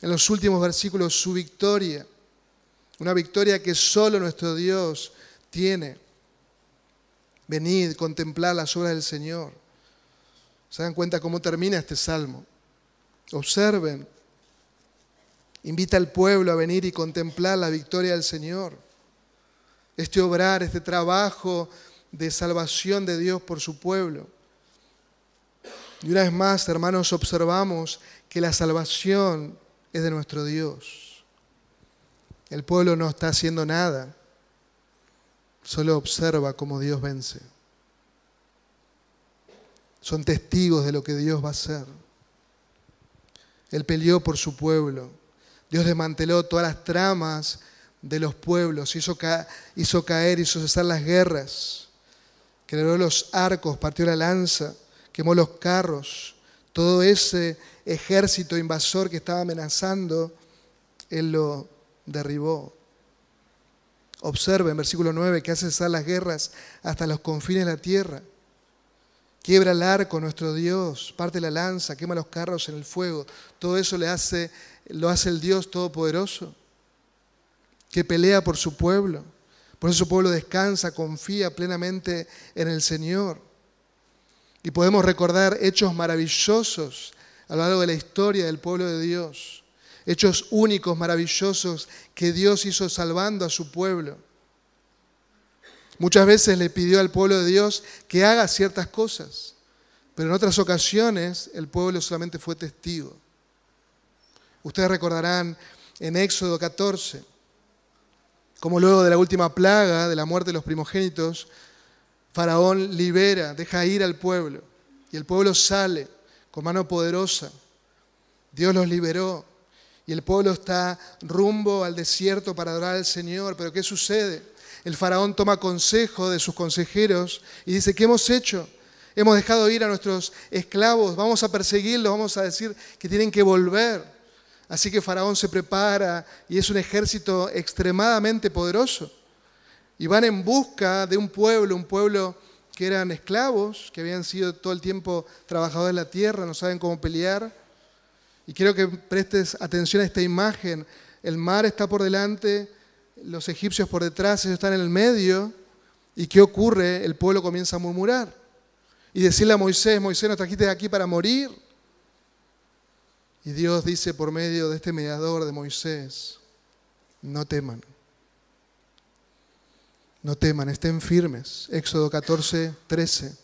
En los últimos versículos, su victoria. Una victoria que solo nuestro Dios tiene. Venid, contemplar las obras del Señor. ¿Se dan cuenta cómo termina este salmo? Observen Invita al pueblo a venir y contemplar la victoria del Señor. Este obrar, este trabajo de salvación de Dios por su pueblo. Y una vez más, hermanos, observamos que la salvación es de nuestro Dios. El pueblo no está haciendo nada, solo observa cómo Dios vence. Son testigos de lo que Dios va a hacer. Él peleó por su pueblo. Dios desmanteló todas las tramas de los pueblos, hizo, caer, hizo cesar las guerras, creó los arcos, partió la lanza, quemó los carros, todo ese ejército invasor que estaba amenazando, Él lo derribó. Observe en versículo 9 que hace cesar las guerras hasta los confines de la tierra. Quiebra el arco, nuestro Dios, parte la lanza, quema los carros en el fuego. Todo eso lo hace el Dios Todopoderoso, que pelea por su pueblo. Por eso su pueblo descansa, confía plenamente en el Señor. Y podemos recordar hechos maravillosos a lo largo de la historia del pueblo de Dios. Hechos únicos, maravillosos que Dios hizo salvando a su pueblo. Muchas veces le pidió al pueblo de Dios que haga ciertas cosas, pero en otras ocasiones el pueblo solamente fue testigo. Ustedes recordarán en Éxodo 14, como luego de la última plaga, de la muerte de los primogénitos, Faraón libera, deja ir al pueblo, y el pueblo sale con mano poderosa. Dios los liberó, y el pueblo está rumbo al desierto para adorar al Señor. Pero ¿qué sucede? El faraón toma consejo de sus consejeros y dice, ¿qué hemos hecho? Hemos dejado ir a nuestros esclavos, vamos a perseguirlos, vamos a decir que tienen que volver. Así que Faraón se prepara y es un ejército extremadamente poderoso. Y van en busca de un pueblo, un pueblo que eran esclavos, que habían sido todo el tiempo trabajadores de la tierra, no saben cómo pelear. Y quiero que prestes atención a esta imagen. El mar está por delante, los egipcios por detrás, ellos están en el medio. ¿Y qué ocurre? El pueblo comienza a murmurar. Y decirle a Moisés, Moisés, nos trajiste aquí para morir. Y Dios dice por medio de este mediador de Moisés, no teman. No teman, estén firmes. Éxodo 14, 13.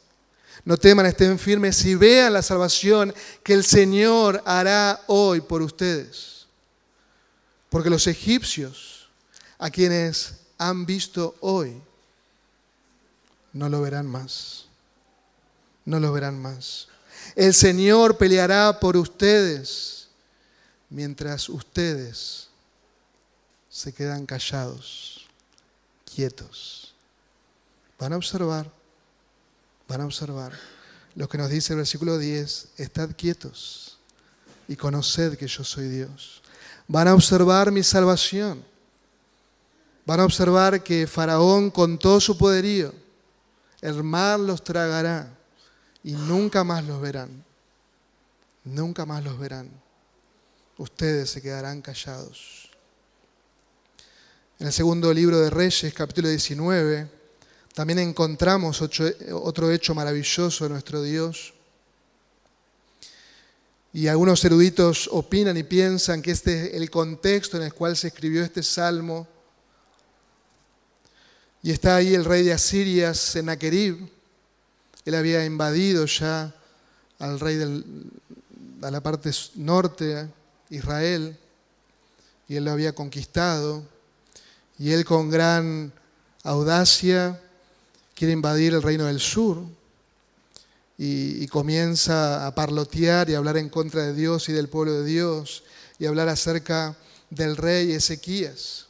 No teman, estén firmes y vean la salvación que el Señor hará hoy por ustedes. Porque los egipcios, a quienes han visto hoy, no lo verán más. No lo verán más. El Señor peleará por ustedes mientras ustedes se quedan callados, quietos. Van a observar, van a observar lo que nos dice el versículo 10, estad quietos y conoced que yo soy Dios. Van a observar mi salvación. Van a observar que Faraón con todo su poderío, el mar los tragará y nunca más los verán. Nunca más los verán. Ustedes se quedarán callados. En el segundo libro de Reyes, capítulo 19, también encontramos otro hecho maravilloso de nuestro Dios. Y algunos eruditos opinan y piensan que este es el contexto en el cual se escribió este salmo. Y está ahí el rey de Asiria, Sennacherib. Él había invadido ya al rey de la parte norte, Israel, y él lo había conquistado. Y él con gran audacia quiere invadir el reino del sur y, comienza a parlotear y a hablar en contra de Dios y del pueblo de Dios y hablar acerca del rey Ezequías.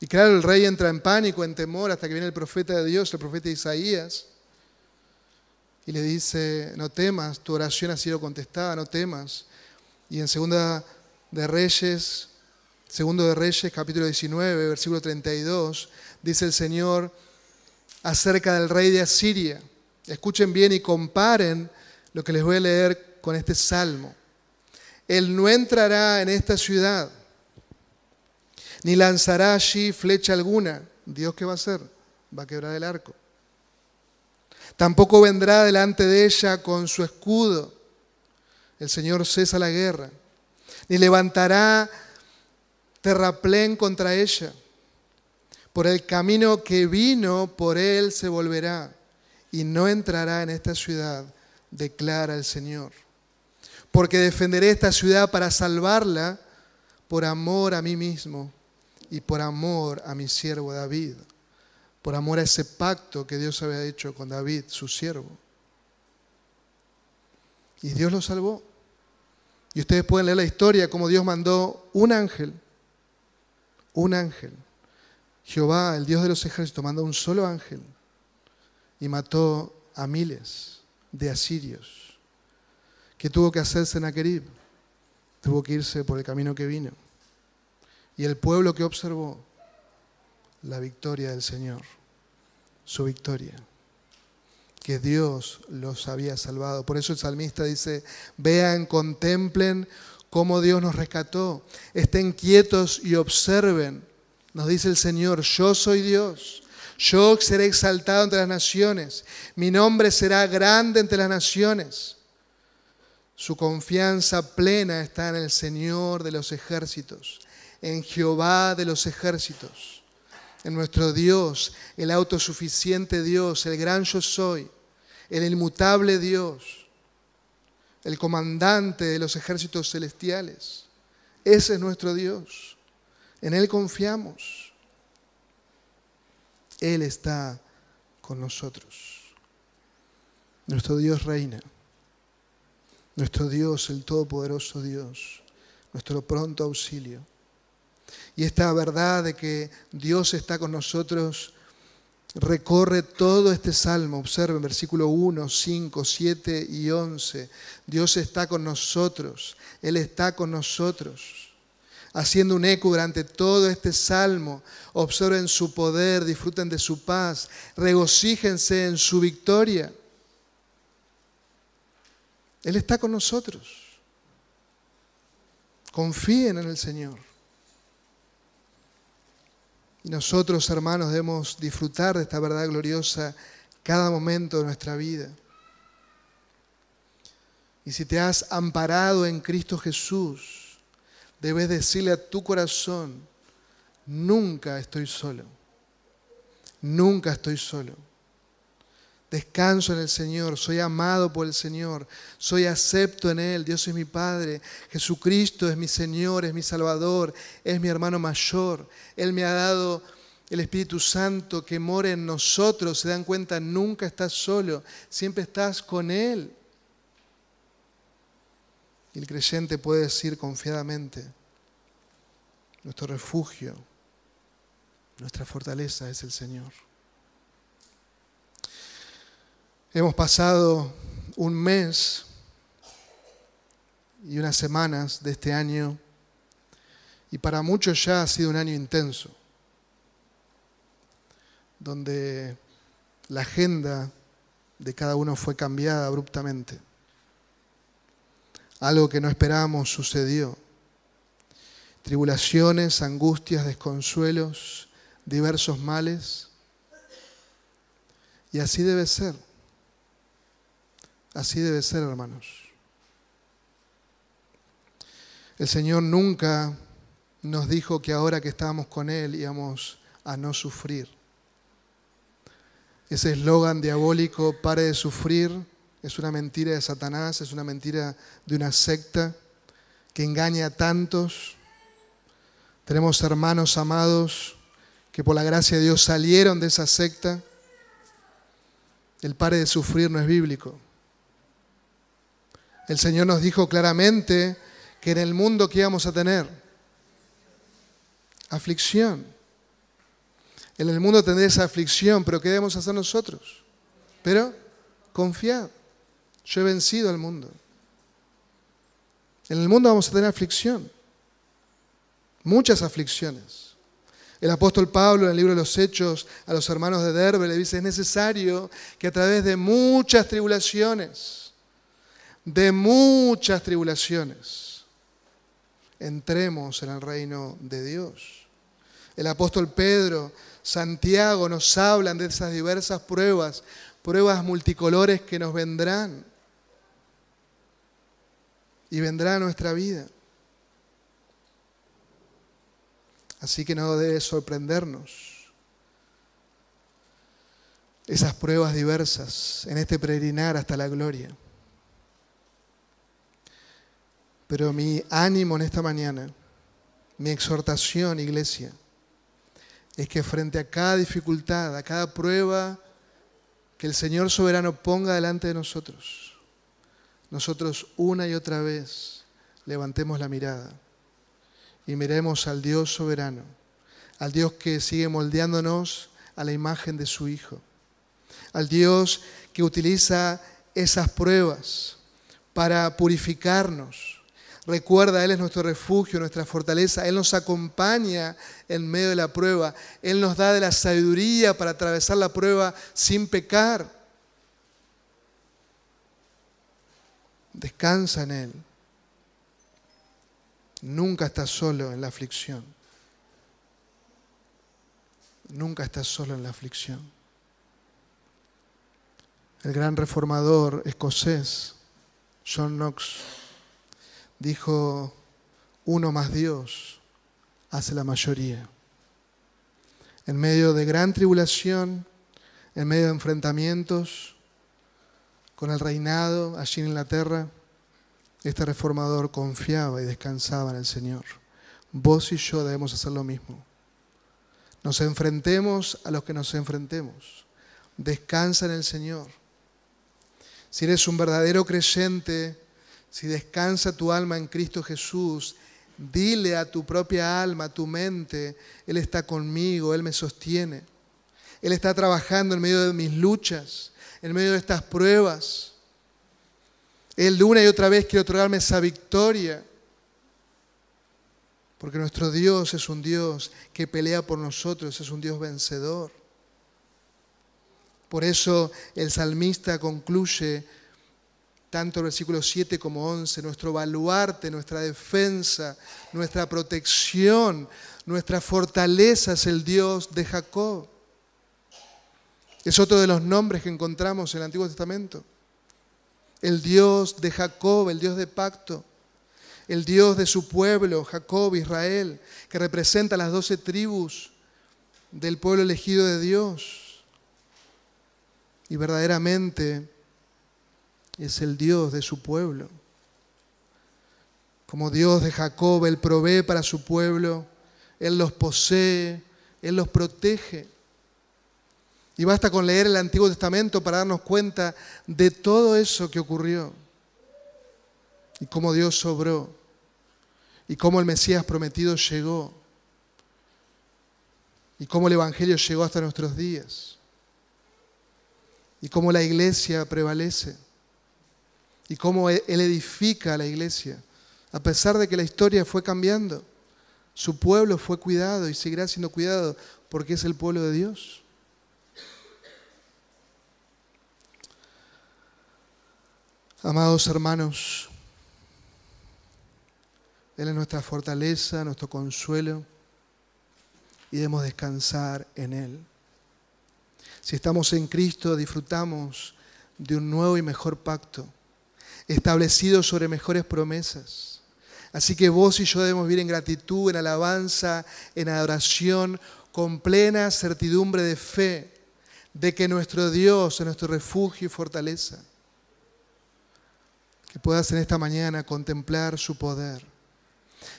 Y claro, el rey entra en pánico, en temor, hasta que viene el profeta de Dios, el profeta Isaías, y le dice, no temas, tu oración ha sido contestada, no temas. Y en segunda de Reyes, segundo de Reyes, capítulo 19, versículo 32, dice el Señor acerca del rey de Asiria. Escuchen bien y comparen lo que les voy a leer con este salmo. Él no entrará en esta ciudad, ni lanzará allí flecha alguna. Dios qué va a hacer? Va a quebrar el arco. Tampoco vendrá delante de ella con su escudo. El Señor cesa la guerra. Ni levantará terraplén contra ella. Por el camino que vino, por él se volverá y no entrará en esta ciudad, declara el Señor. Porque defenderé esta ciudad para salvarla por amor a mí mismo y por amor a mi siervo David, por amor a ese pacto que Dios había hecho con David, su siervo. Y Dios lo salvó. Y ustedes pueden leer la historia como Dios mandó un ángel, un ángel. Jehová, el Dios de los ejércitos, mandó un solo ángel y mató a miles de asirios. ¿Qué tuvo que hacer Sennacherib? Tuvo que irse por el camino que vino. Y el pueblo que observó la victoria del Señor, su victoria, que Dios los había salvado. Por eso el salmista dice, vean, contemplen cómo Dios nos rescató, estén quietos y observen. Nos dice el Señor, yo soy Dios yo seré exaltado entre las naciones, mi nombre será grande entre las naciones. Su confianza plena está en el Señor de los ejércitos, en Jehová de los ejércitos, en nuestro Dios, el autosuficiente Dios, el gran yo soy, el inmutable Dios, el comandante de los ejércitos celestiales. Ese es nuestro Dios. En Él confiamos. Él está con nosotros. Nuestro Dios reina. Nuestro Dios, el Todopoderoso Dios. Nuestro pronto auxilio. Y esta verdad de que Dios está con nosotros recorre todo este salmo. Observen versículo 1, 5, 7 y 11. Dios está con nosotros. Él está con nosotros haciendo un eco durante todo este salmo. Observen su poder, disfruten de su paz, regocíjense en su victoria. Él está con nosotros. Confíen en el Señor. Nosotros, hermanos, debemos disfrutar de esta verdad gloriosa cada momento de nuestra vida. Y si te has amparado en Cristo Jesús, debes decirle a tu corazón, nunca estoy solo, nunca estoy solo. Descanso en el Señor, soy amado por el Señor, soy acepto en Él, Dios es mi Padre, Jesucristo es mi Señor, es mi Salvador, es mi hermano mayor. Él me ha dado el Espíritu Santo que mora en nosotros, se dan cuenta, nunca estás solo, siempre estás con Él. Y el creyente puede decir confiadamente, nuestro refugio, nuestra fortaleza es el Señor. Hemos pasado un mes y unas semanas de este año y para muchos ya ha sido un año intenso donde la agenda de cada uno fue cambiada abruptamente. Algo que no esperábamos sucedió. Tribulaciones, angustias, desconsuelos, diversos males. Y así debe ser. Así debe ser, hermanos. El Señor nunca nos dijo que ahora que estábamos con Él íbamos a no sufrir. Ese eslogan diabólico, pare de sufrir, es una mentira de Satanás, es una mentira de una secta que engaña a tantos. Tenemos hermanos amados que por la gracia de Dios salieron de esa secta. El pare de sufrir no es bíblico. El Señor nos dijo claramente que en el mundo que íbamos a tener aflicción. En el mundo tendré esa aflicción, pero ¿qué debemos hacer nosotros? Pero confiar. Yo he vencido al mundo. En el mundo vamos a tener aflicción. Muchas aflicciones. El apóstol Pablo en el libro de los Hechos a los hermanos de Derbe le dice, es necesario que a través de muchas tribulaciones, de muchas tribulaciones, entremos en el reino de Dios. El apóstol Pedro Santiago nos hablan de esas diversas pruebas, pruebas multicolores que nos vendrán y vendrá a nuestra vida. Así que no debe sorprendernos esas pruebas diversas en este peregrinar hasta la gloria. Pero mi ánimo en esta mañana, mi exhortación, iglesia, es que frente a cada dificultad, a cada prueba que el Señor soberano ponga delante de nosotros, nosotros una y otra vez levantemos la mirada y miremos al Dios soberano, al Dios que sigue moldeándonos a la imagen de su Hijo, al Dios que utiliza esas pruebas para purificarnos, Recuerda, Él es nuestro refugio, nuestra fortaleza. Él nos acompaña en medio de la prueba. Él nos da de la sabiduría para atravesar la prueba sin pecar. Descansa en Él. Nunca estás solo en la aflicción. Nunca estás solo en la aflicción. El gran reformador escocés, John Knox, dijo, uno más Dios hace la mayoría. En medio de gran tribulación, en medio de enfrentamientos con el reinado allí en Inglaterra, este reformador confiaba y descansaba en el Señor. Vos y yo debemos hacer lo mismo. Nos enfrentemos a los que nos enfrentemos. Descansa en el Señor. Si eres un verdadero creyente, si descansa tu alma en Cristo Jesús, dile a tu propia alma, a tu mente, Él está conmigo, Él me sostiene. Él está trabajando en medio de mis luchas, en medio de estas pruebas. Él de una y otra vez quiere otorgarme esa victoria. Porque nuestro Dios es un Dios que pelea por nosotros, es un Dios vencedor. Por eso el salmista concluye tanto el versículo 7 como 11, nuestro baluarte, nuestra defensa, nuestra protección, nuestra fortaleza es el Dios de Jacob. Es otro de los nombres que encontramos en el Antiguo Testamento. El Dios de Jacob, el Dios de pacto, el Dios de su pueblo, Jacob, Israel, que representa las doce tribus del pueblo elegido de Dios. Y verdaderamente es el Dios de su pueblo. Como Dios de Jacob, Él provee para su pueblo, Él los posee, Él los protege. Y basta con leer el Antiguo Testamento para darnos cuenta de todo eso que ocurrió y cómo Dios sobró y cómo el Mesías prometido llegó y cómo el Evangelio llegó hasta nuestros días y cómo la iglesia prevalece y cómo Él edifica a la iglesia, a pesar de que la historia fue cambiando. Su pueblo fue cuidado y seguirá siendo cuidado porque es el pueblo de Dios. Amados hermanos, Él es nuestra fortaleza, nuestro consuelo y debemos descansar en Él. Si estamos en Cristo, disfrutamos de un nuevo y mejor pacto, establecido sobre mejores promesas. Así que vos y yo debemos vivir en gratitud, en alabanza, en adoración, con plena certidumbre de fe de que nuestro Dios es nuestro refugio y fortaleza que puedas en esta mañana contemplar su poder,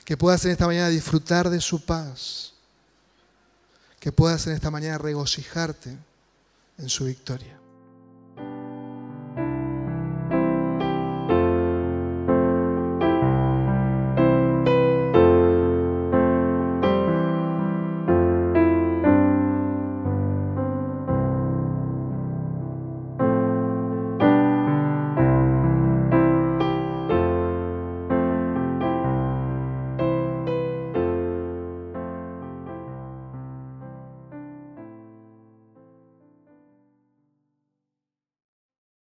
que puedas en esta mañana disfrutar de su paz, que puedas en esta mañana regocijarte en su victoria.